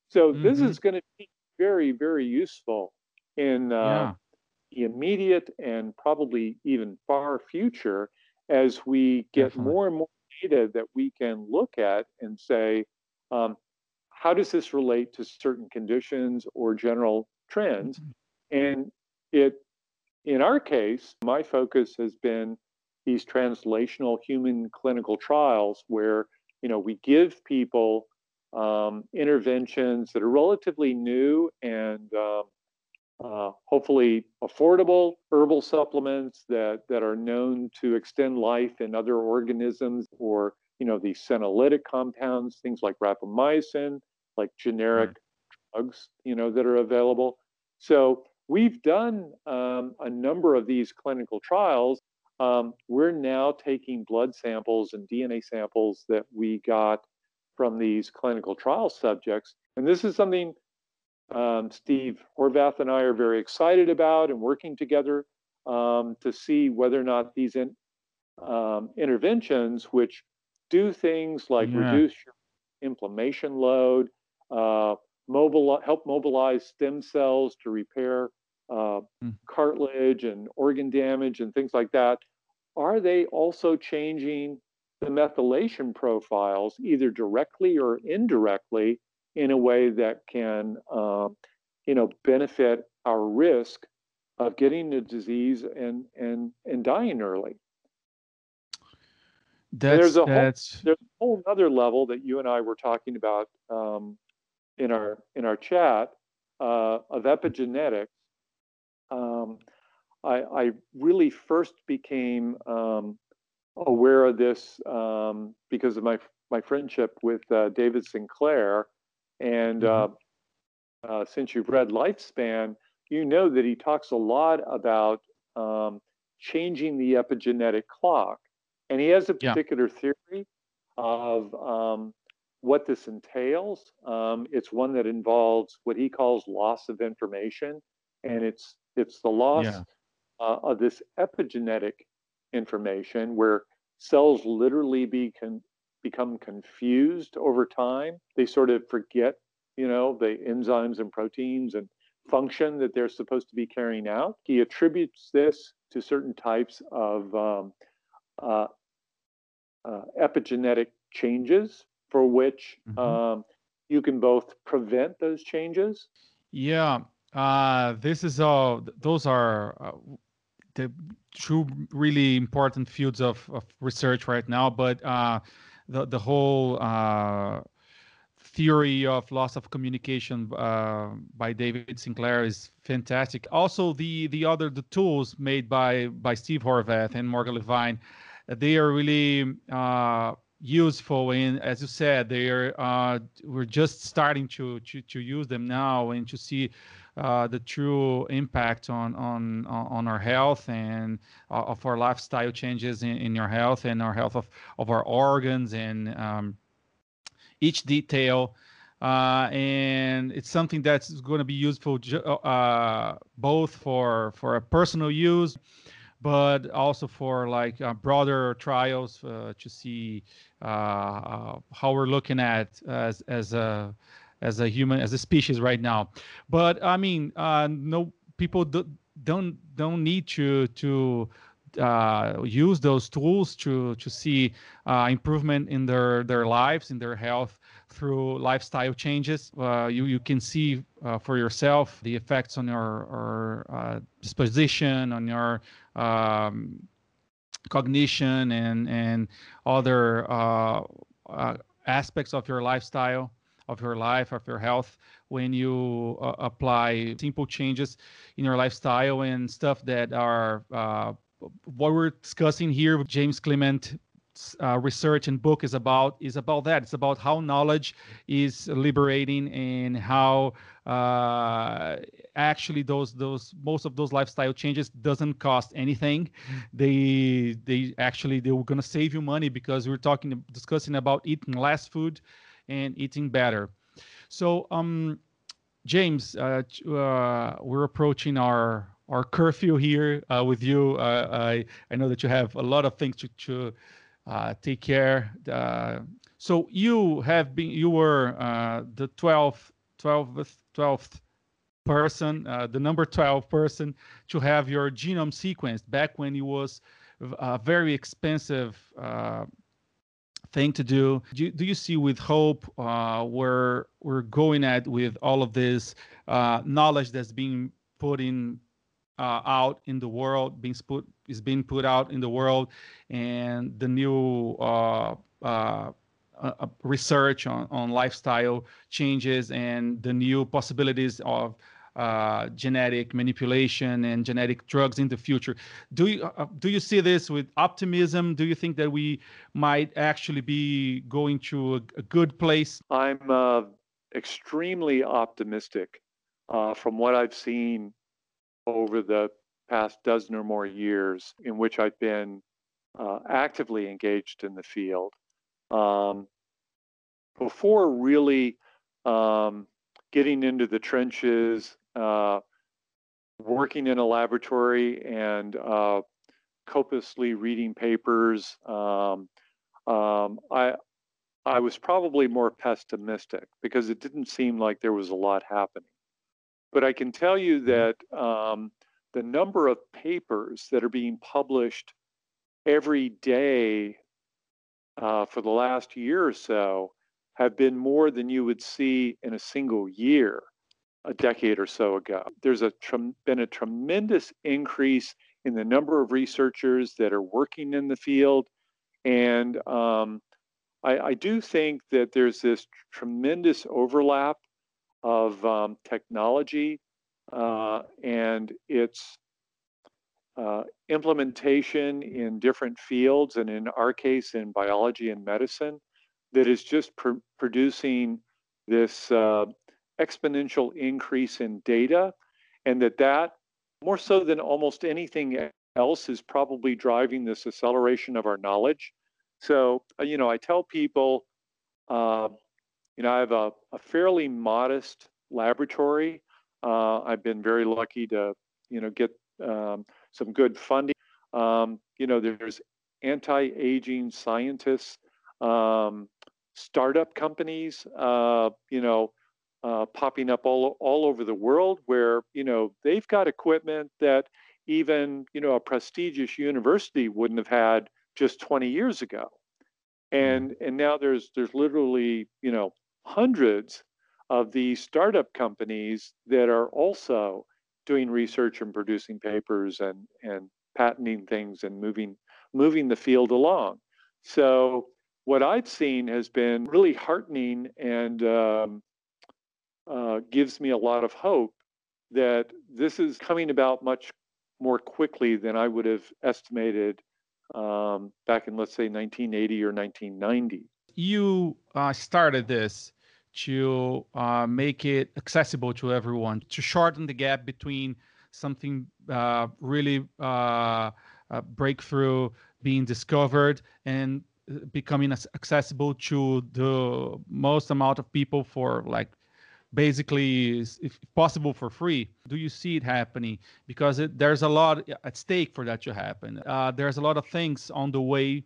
S2: So mm-hmm. this is going to be very very useful in uh, yeah. immediate and probably even far future as we get Definitely. more and more data that we can look at and say, um, how does this relate to certain conditions or general trends? Mm-hmm. And it, in our case, my focus has been these translational human clinical trials where you know we give people um, interventions that are relatively new and um, uh, hopefully affordable herbal supplements that, that are known to extend life in other organisms or you know these senolytic compounds things like rapamycin like generic drugs you know that are available. So we've done um, a number of these clinical trials. Um, we're now taking blood samples and dna samples that we got from these clinical trial subjects. And this is something um, Steve Horvath and I are very excited about and working together um, to see whether or not these in, um, interventions, which do things like yeah. reduce your inflammation load, uh, mobile, help mobilize stem cells to repair uh, mm. cartilage and organ damage and things like that, are they also changing the methylation profiles either directly or indirectly in a way that can, uh, you know, benefit our risk of getting the disease and and and dying early.
S1: That's, there's a that's...
S2: whole there's a whole other level that you and I were talking about um, in our in our chat uh, of epigenetics. Um, I, I, really first became um, aware of this um, because of my my friendship with uh, David Sinclair, and mm-hmm. uh, uh, since you've read Lifespan, you know that he talks a lot about um, changing the epigenetic clock. And he has a particular yeah. theory of um, what this entails. Um, it's one that involves what he calls loss of information, and it's it's the loss yeah. uh, of this epigenetic information where cells literally be con- become confused over time. They sort of forget, you know, the enzymes and proteins and function that they're supposed to be carrying out. He attributes this to certain types of um, uh, uh, epigenetic changes for which mm-hmm. um, you can both prevent those changes.
S1: Yeah, uh, this is all. Those are uh, the two really important fields of, of research right now. But uh, the the whole uh, theory of loss of communication uh, by David Sinclair is fantastic. Also, the the other the tools made by by Steve Horvath and Morgan Levine, they are really uh, useful. And as you said, they are uh, we're just starting to, to to use them now and to see. Uh, the true impact on on on our health and uh, of our lifestyle changes in, in your health and our health of, of our organs and um, each detail. Uh, and it's something that's going to be useful uh, both for for a personal use, but also for like uh, broader trials uh, to see uh, uh, how we're looking at as as a as a human as a species right now. But I mean, uh, no people do, don't don't need to to uh, use those tools to to see uh, improvement in their their lives in their health through lifestyle changes uh, you you can see uh, for yourself the effects on your or, uh, disposition on your um, cognition and and other uh, aspects of your lifestyle of your life of your health when you apply simple changes in your lifestyle and stuff that are what we're discussing here James Clement uh, research and book is about is about that. It's about how knowledge is liberating and how uh, actually those those most of those lifestyle changes doesn't cost anything. They they actually they were gonna save you money because we're talking discussing about eating less food and eating better. So um, James, uh, uh we're approaching our our curfew here uh, with you. Uh, I I know that you have a lot of things to to uh, take care. Uh, so you have been you were the 12th 12th 12th person, the number 12 person to have your genome sequenced back when it was a very expensive thing to do. Do you, do you see with hope uh, where we're going at with all of this uh, knowledge that's being put in uh, out in the world, being put is being put out in the world, and the new uh, uh, uh, research on, on lifestyle changes and the new possibilities of uh, genetic manipulation and genetic drugs in the future. Do you uh, do you see this with optimism? Do you think that we might actually be going to a, a good place?
S2: I'm uh, extremely optimistic uh, from what I've seen over the past dozen or more years in which I've been uh, actively engaged in the field. Um, before really um, getting into the trenches, working in a laboratory and uh, copiously reading papers, um, um, I I was probably more pessimistic because it didn't seem like there was a lot happening. But I can tell you mm-hmm. that um, the number of papers that are being published every day uh, for the last year or so have been more than you would see in a single year a decade or so ago. There's a been a tremendous increase in the number of researchers that are working in the field, and um, I, I, do think that there's this tremendous overlap of um, technology uh, and its uh, implementation in different fields, and in our case, in biology and medicine, that is just pr- producing this uh, exponential increase in data, and that that more so than almost anything else is probably driving this acceleration of our knowledge. So, uh, you know, I tell people uh, you know, I have a, a fairly modest laboratory. Uh, I've been very lucky to, you know, get um, some good funding. Um, you know, there's anti-aging scientists, um, startup companies, uh, you know, uh, popping up all all over the world where you know they've got equipment that even you know a prestigious university wouldn't have had just 20 years ago mm-hmm. and and now there's there's literally you know hundreds of these startup companies that are also doing research and producing papers and and patenting things and moving moving the field along so what i've seen has been really heartening and um, uh, gives me a lot of hope that this is coming about much more quickly than I would have estimated um, back in, let's say, 1980 or 1990.
S1: You uh, started this to uh, make it accessible to everyone, to shorten the gap between something uh, really uh, breakthrough being discovered and uh, becoming accessible to the most amount of people for like basically if possible for free. Do you see it happening? Because it, there's a lot at stake for that to happen. Uh, there's a lot of things on the way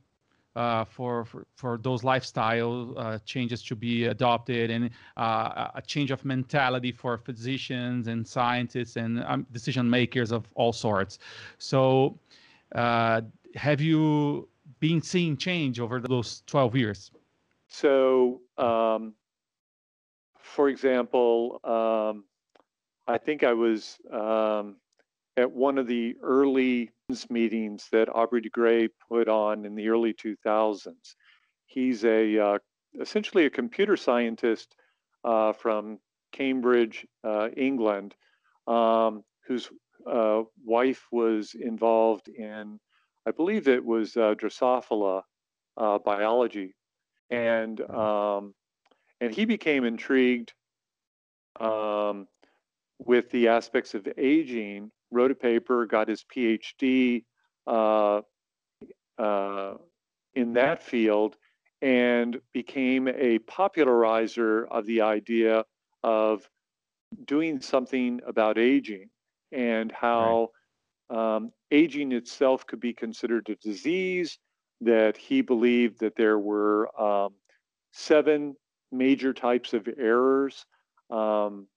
S1: uh, for, for, for those lifestyle uh, changes to be adopted and uh, a change of mentality for physicians and scientists and um, decision makers of all sorts. So uh, have you been seeing change over those 12 years?
S2: So um for example, um, I think I was um, at one of the early meetings that Aubrey de Grey put on in the early 2000s. He's a uh, essentially a computer scientist uh, from Cambridge, uh, England, um, whose uh, wife was involved in, I believe it was uh, Drosophila uh, biology, and mm-hmm. um, and he became intrigued um, with the aspects of aging, wrote a paper, got his PhD uh, uh, in that field, and became a popularizer of the idea of doing something about aging and how right. um, aging itself could be considered a disease. That he believed that there were um, seven major types of errors, um,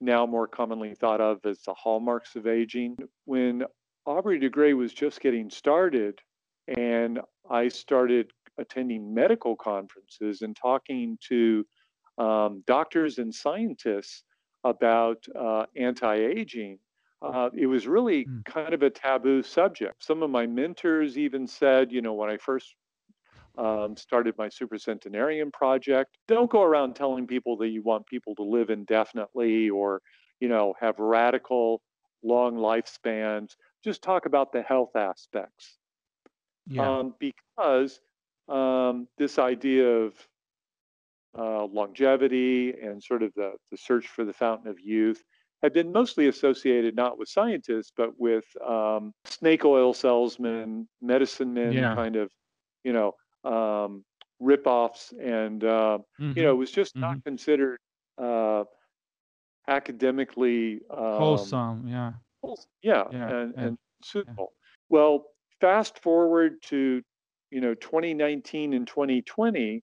S2: now more commonly thought of as the hallmarks of aging. When Aubrey de Grey was just getting started, and I started attending medical conferences and talking to um, doctors and scientists about uh, anti aging, uh, it was really mm. kind of a taboo subject. Some of my mentors even said, you know, when I first um, started my supercentenarian project. Don't go around telling people that you want people to live indefinitely or, you know, have radical long lifespans. Just talk about the health aspects. Yeah. Um, because um, this idea of uh, longevity and sort of the, the search for the fountain of youth had been mostly associated not with scientists, but with um, snake oil salesmen, medicine men, yeah. kind of, you know, um, ripoffs, and uh, mm-hmm. you know, it was just mm-hmm. not considered uh, academically
S1: um, wholesome. Yeah.
S2: Yeah, yeah, and, and suitable. Yeah. Well, fast forward to you know 2019 and 2020,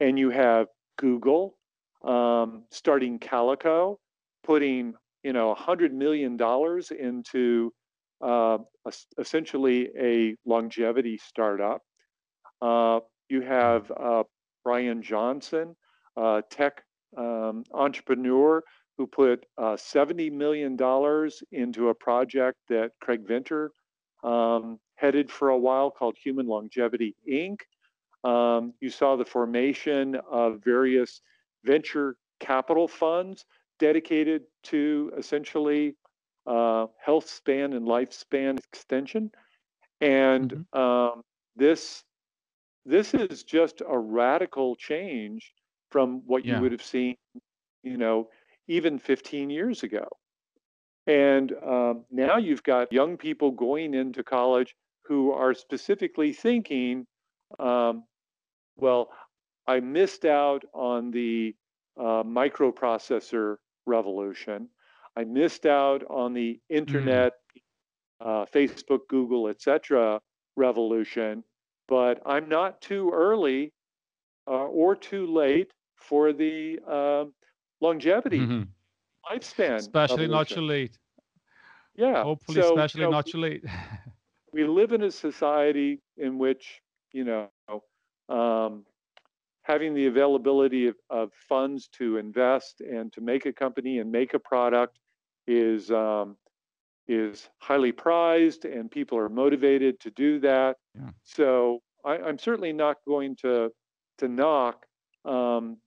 S2: and you have Google um, starting Calico, putting you know hundred million dollars into uh, essentially a longevity startup. Uh, you have uh, Bryan Johnson, a tech um, entrepreneur who put uh, $70 million into a project that Craig Venter um, headed for a while called Human Longevity Inc. Um, you saw the formation of various venture capital funds dedicated to essentially uh, health span and lifespan extension. And mm-hmm. um, this this is just a radical change from what yeah. you would have seen, you know, even 15 years ago. And um, now you've got young people going into college who are specifically thinking, um, well, I missed out on the uh, microprocessor revolution. I missed out on the mm-hmm. internet, mm. Facebook, Google, etc. revolution, but I'm not too early uh, or too late for the um, longevity mm-hmm. lifespan.
S1: Especially evolution. not too late.
S2: Yeah.
S1: Hopefully, so, especially you know, not too late.
S2: we live in a society in which, you know, um, having the availability of, of, funds to invest and to make a company and make a product is um, is highly prized, and people are motivated to do that. Yeah. So I, am certainly not going to to knock um,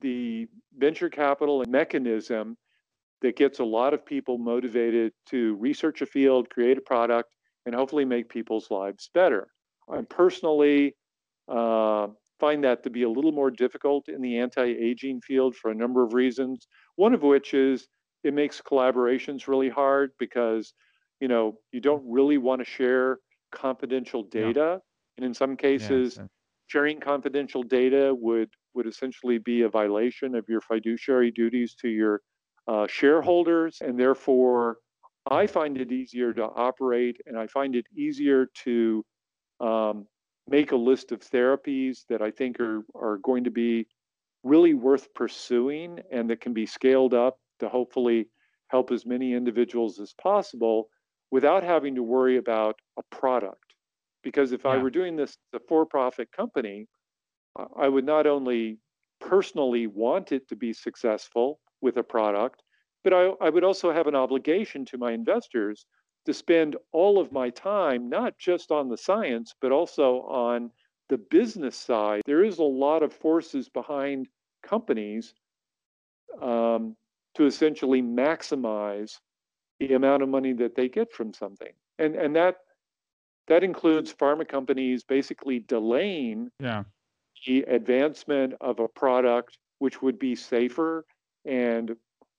S2: the venture capital mechanism that gets a lot of people motivated to research a field, create a product, and hopefully make people's lives better. I personally uh, find that to be a little more difficult in the anti-aging field for a number of reasons. One of which is it makes collaborations really hard because you know you don't really want to share confidential data, yeah. and in some cases, yeah, sharing confidential data would would essentially be a violation of your fiduciary duties to your uh, shareholders, and therefore, I find it easier to operate, and I find it easier to um, make a list of therapies that I think are are going to be really worth pursuing and that can be scaled up to hopefully help as many individuals as possible without having to worry about a product. Because if yeah. I were doing this as a for profit company, I would not only personally want it to be successful with a product, but I, I would also have an obligation to my investors to spend all of my time, not just on the science, but also on the business side. There is a lot of forces behind companies um, to essentially maximize the amount of money that they get from something. And, and that that includes pharma companies basically delaying yeah. the advancement of a product which would be safer and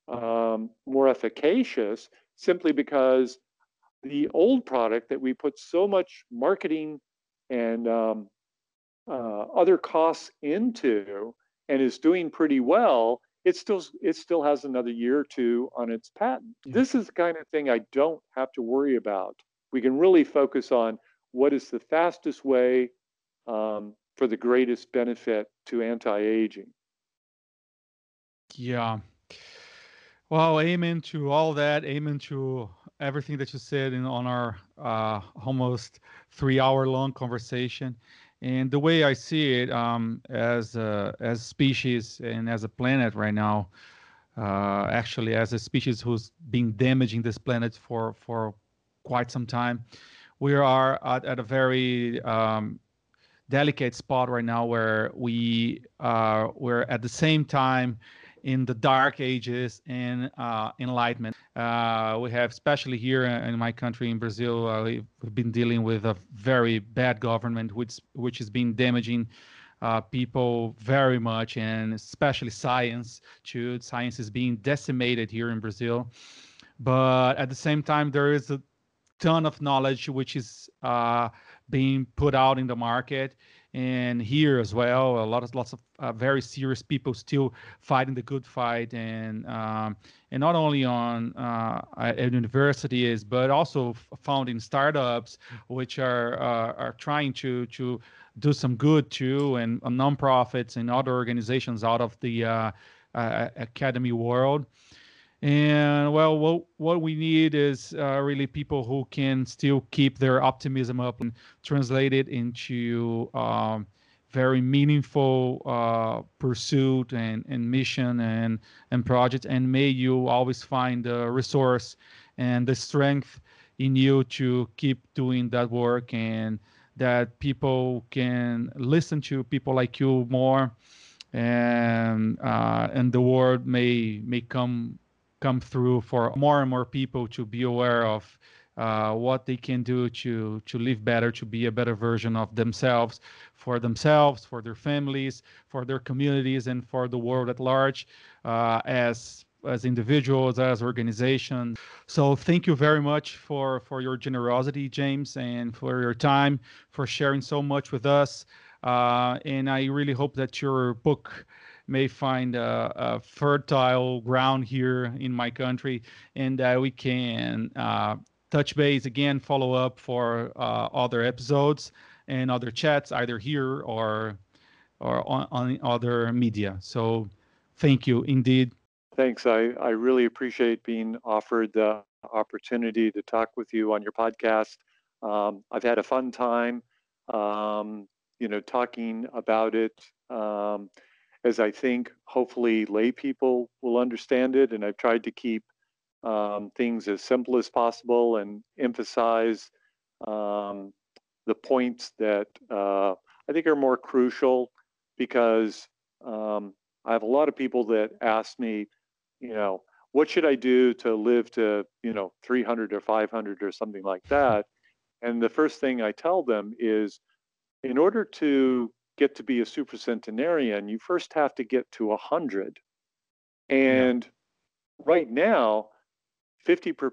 S2: um, more efficacious simply because the old product that we put so much marketing and um, uh, other costs into and is doing pretty well it still it still has another year or two on its patent yeah. this is the kind of thing i don't have to worry about we can really focus on what is the fastest way um, for the greatest benefit to anti-aging.
S1: Yeah. Well, amen to all that. Amen to everything that you said in on our uh, almost three-hour-long conversation. And the way I see it, um, as a, as species and as a planet right now, uh, actually as a species who's been damaging this planet for for quite some time. We are at, at a very um, delicate spot right now where we uh, we're at the same time in the dark ages and uh, enlightenment. Uh, we have, especially here in my country, in Brazil, uh, we've been dealing with a very bad government, which which has been damaging uh, people very much, and especially science. Too, science is being decimated here in Brazil. But at the same time, there is a ton of knowledge which is uh, being put out in the market and here as well a lot of lots of uh, very serious people still fighting the good fight. And um, and not only on uh, at universities but also founding startups which are uh, are trying to to do some good too and uh, nonprofits and other organizations out of the uh, uh, academy world and well, what what we need is uh, really people who can still keep their optimism up and translate it into um, very meaningful uh, pursuit and, and mission and and project. And may you always find the resource and the strength in you to keep doing that work and that people can listen to people like you more and uh, and the world may may come come through for more and more people to be aware of uh, what they can do to to live better, to be a better version of themselves, for themselves, for their families, for their communities, and for the world at large, uh, as as individuals, as organizations. So thank you very much for for your generosity, James, and for your time, for sharing so much with us. Uh, and I really hope that your book may find a, a fertile ground here in my country, and uh, we can uh, touch base again, follow up for uh, other episodes and other chats, either here or or on, on other media. So, thank you indeed.
S2: Thanks. I, I really appreciate being offered the opportunity to talk with you on your podcast. Um, I've had a fun time, um, you know, talking about it. Um, as I think hopefully lay people will understand it. And I've tried to keep um, things as simple as possible and emphasize um, the points that uh, I think are more crucial because um, I have a lot of people that ask me, you know, what should I do to live to, you know, 300 or 500 or something like that? And the first thing I tell them is in order to get to be a supercentenarian, you first have to get to 100. And yeah. right now, 50%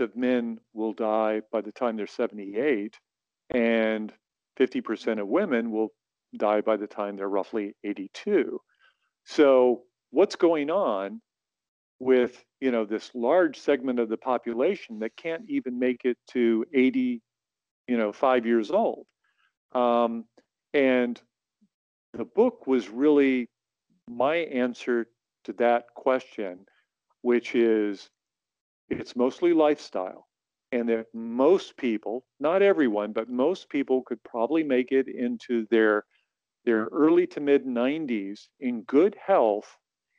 S2: of men will die by the time they're 78, and 50% of women will die by the time they're roughly 82. So, what's going on with you know this large segment of the population that can't even make it to 80 you know five years old um, and the book was really my answer to that question, which is it's mostly lifestyle. And that most people, not everyone, but most people could probably make it into their their early to mid 90s in good health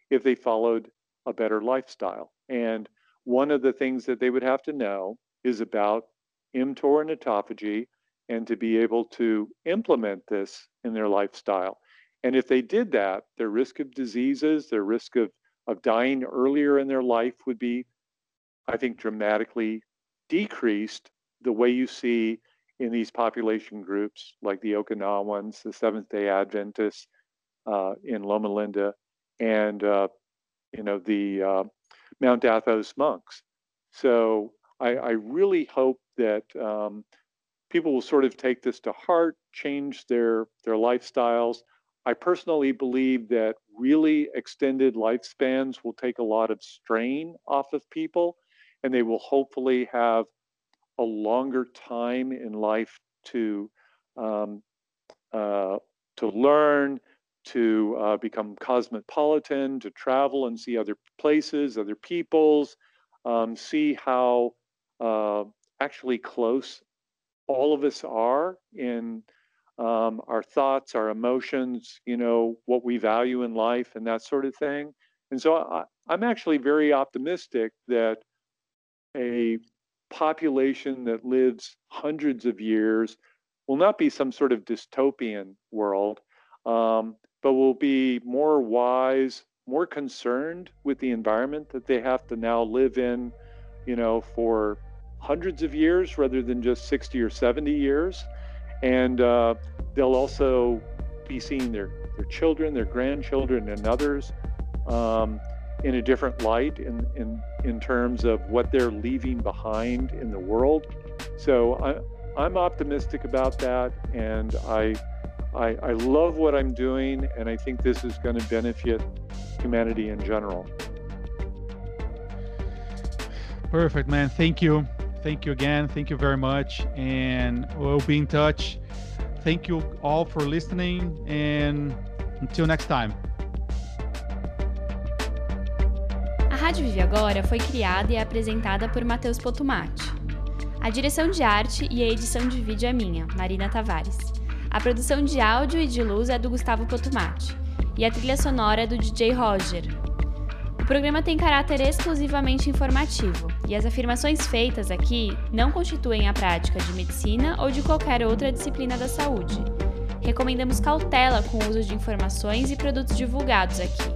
S2: if they followed a better lifestyle. And one of the things that they would have to know is about mTOR and autophagy, and to be able to implement this in their lifestyle. And if they did that, their risk of diseases, their risk of, of dying earlier in their life would be, I think, dramatically decreased the way you see in these population groups like the Okinawans, the Seventh day Adventists uh, in Loma Linda, and uh, you know the uh, Mount Athos monks. So I, I really hope that um, people will sort of take this to heart, change their their lifestyles. I personally believe that really extended lifespans will take a lot of strain off of people, and they will hopefully have a longer time in life to um, uh, to learn, to uh, become cosmopolitan, to travel and see other places, other peoples, um, see how uh, actually close all of us are in um, our thoughts, our emotions, you know, what we value in life and that sort of thing. And so I, I'm actually very optimistic that a population that lives hundreds of years will not be some sort of dystopian world, um, but will be more wise, more concerned with the environment that they have to now live in, you know, for hundreds of years rather than just 60 or 70 years. And uh, they'll also be seeing their, their children, their grandchildren, and others um, in a different light in, in, in terms of what they're leaving behind in the world. So I, I'm optimistic about that. And I, I, I love what I'm doing. And I think this is going to benefit humanity in general.
S1: Perfect, man. Thank you. Thank you again. Thank you very much. And we'll be in touch. Thank you all for listening. And until next time.
S3: A Rádio Vive Agora foi criada e é apresentada por Matheus Potumati. A direção de arte e a edição de vídeo é minha, Marina Tavares. A produção de áudio e de luz é do Gustavo Potumati. E a trilha sonora é do DJ Roger, programa tem caráter exclusivamente informativo, e as afirmações feitas aqui não constituem a prática de medicina ou de qualquer outra disciplina da saúde. Recomendamos cautela com o uso de informações e produtos divulgados aqui,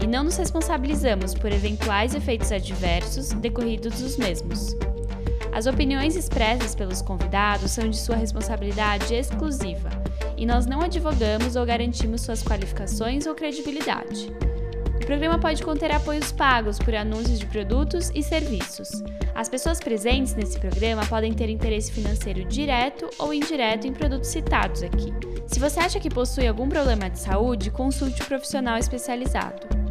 S3: e não nos responsabilizamos por eventuais efeitos adversos decorridos dos mesmos. As opiniões expressas pelos convidados são de sua responsabilidade exclusiva, e nós não advogamos ou garantimos suas qualificações ou credibilidade programa pode conter apoios pagos por anúncios de produtos e serviços. As pessoas presentes nesse programa podem ter interesse financeiro direto ou indireto em produtos citados aqui. Se você acha que possui algum problema de saúde, consulte um profissional especializado.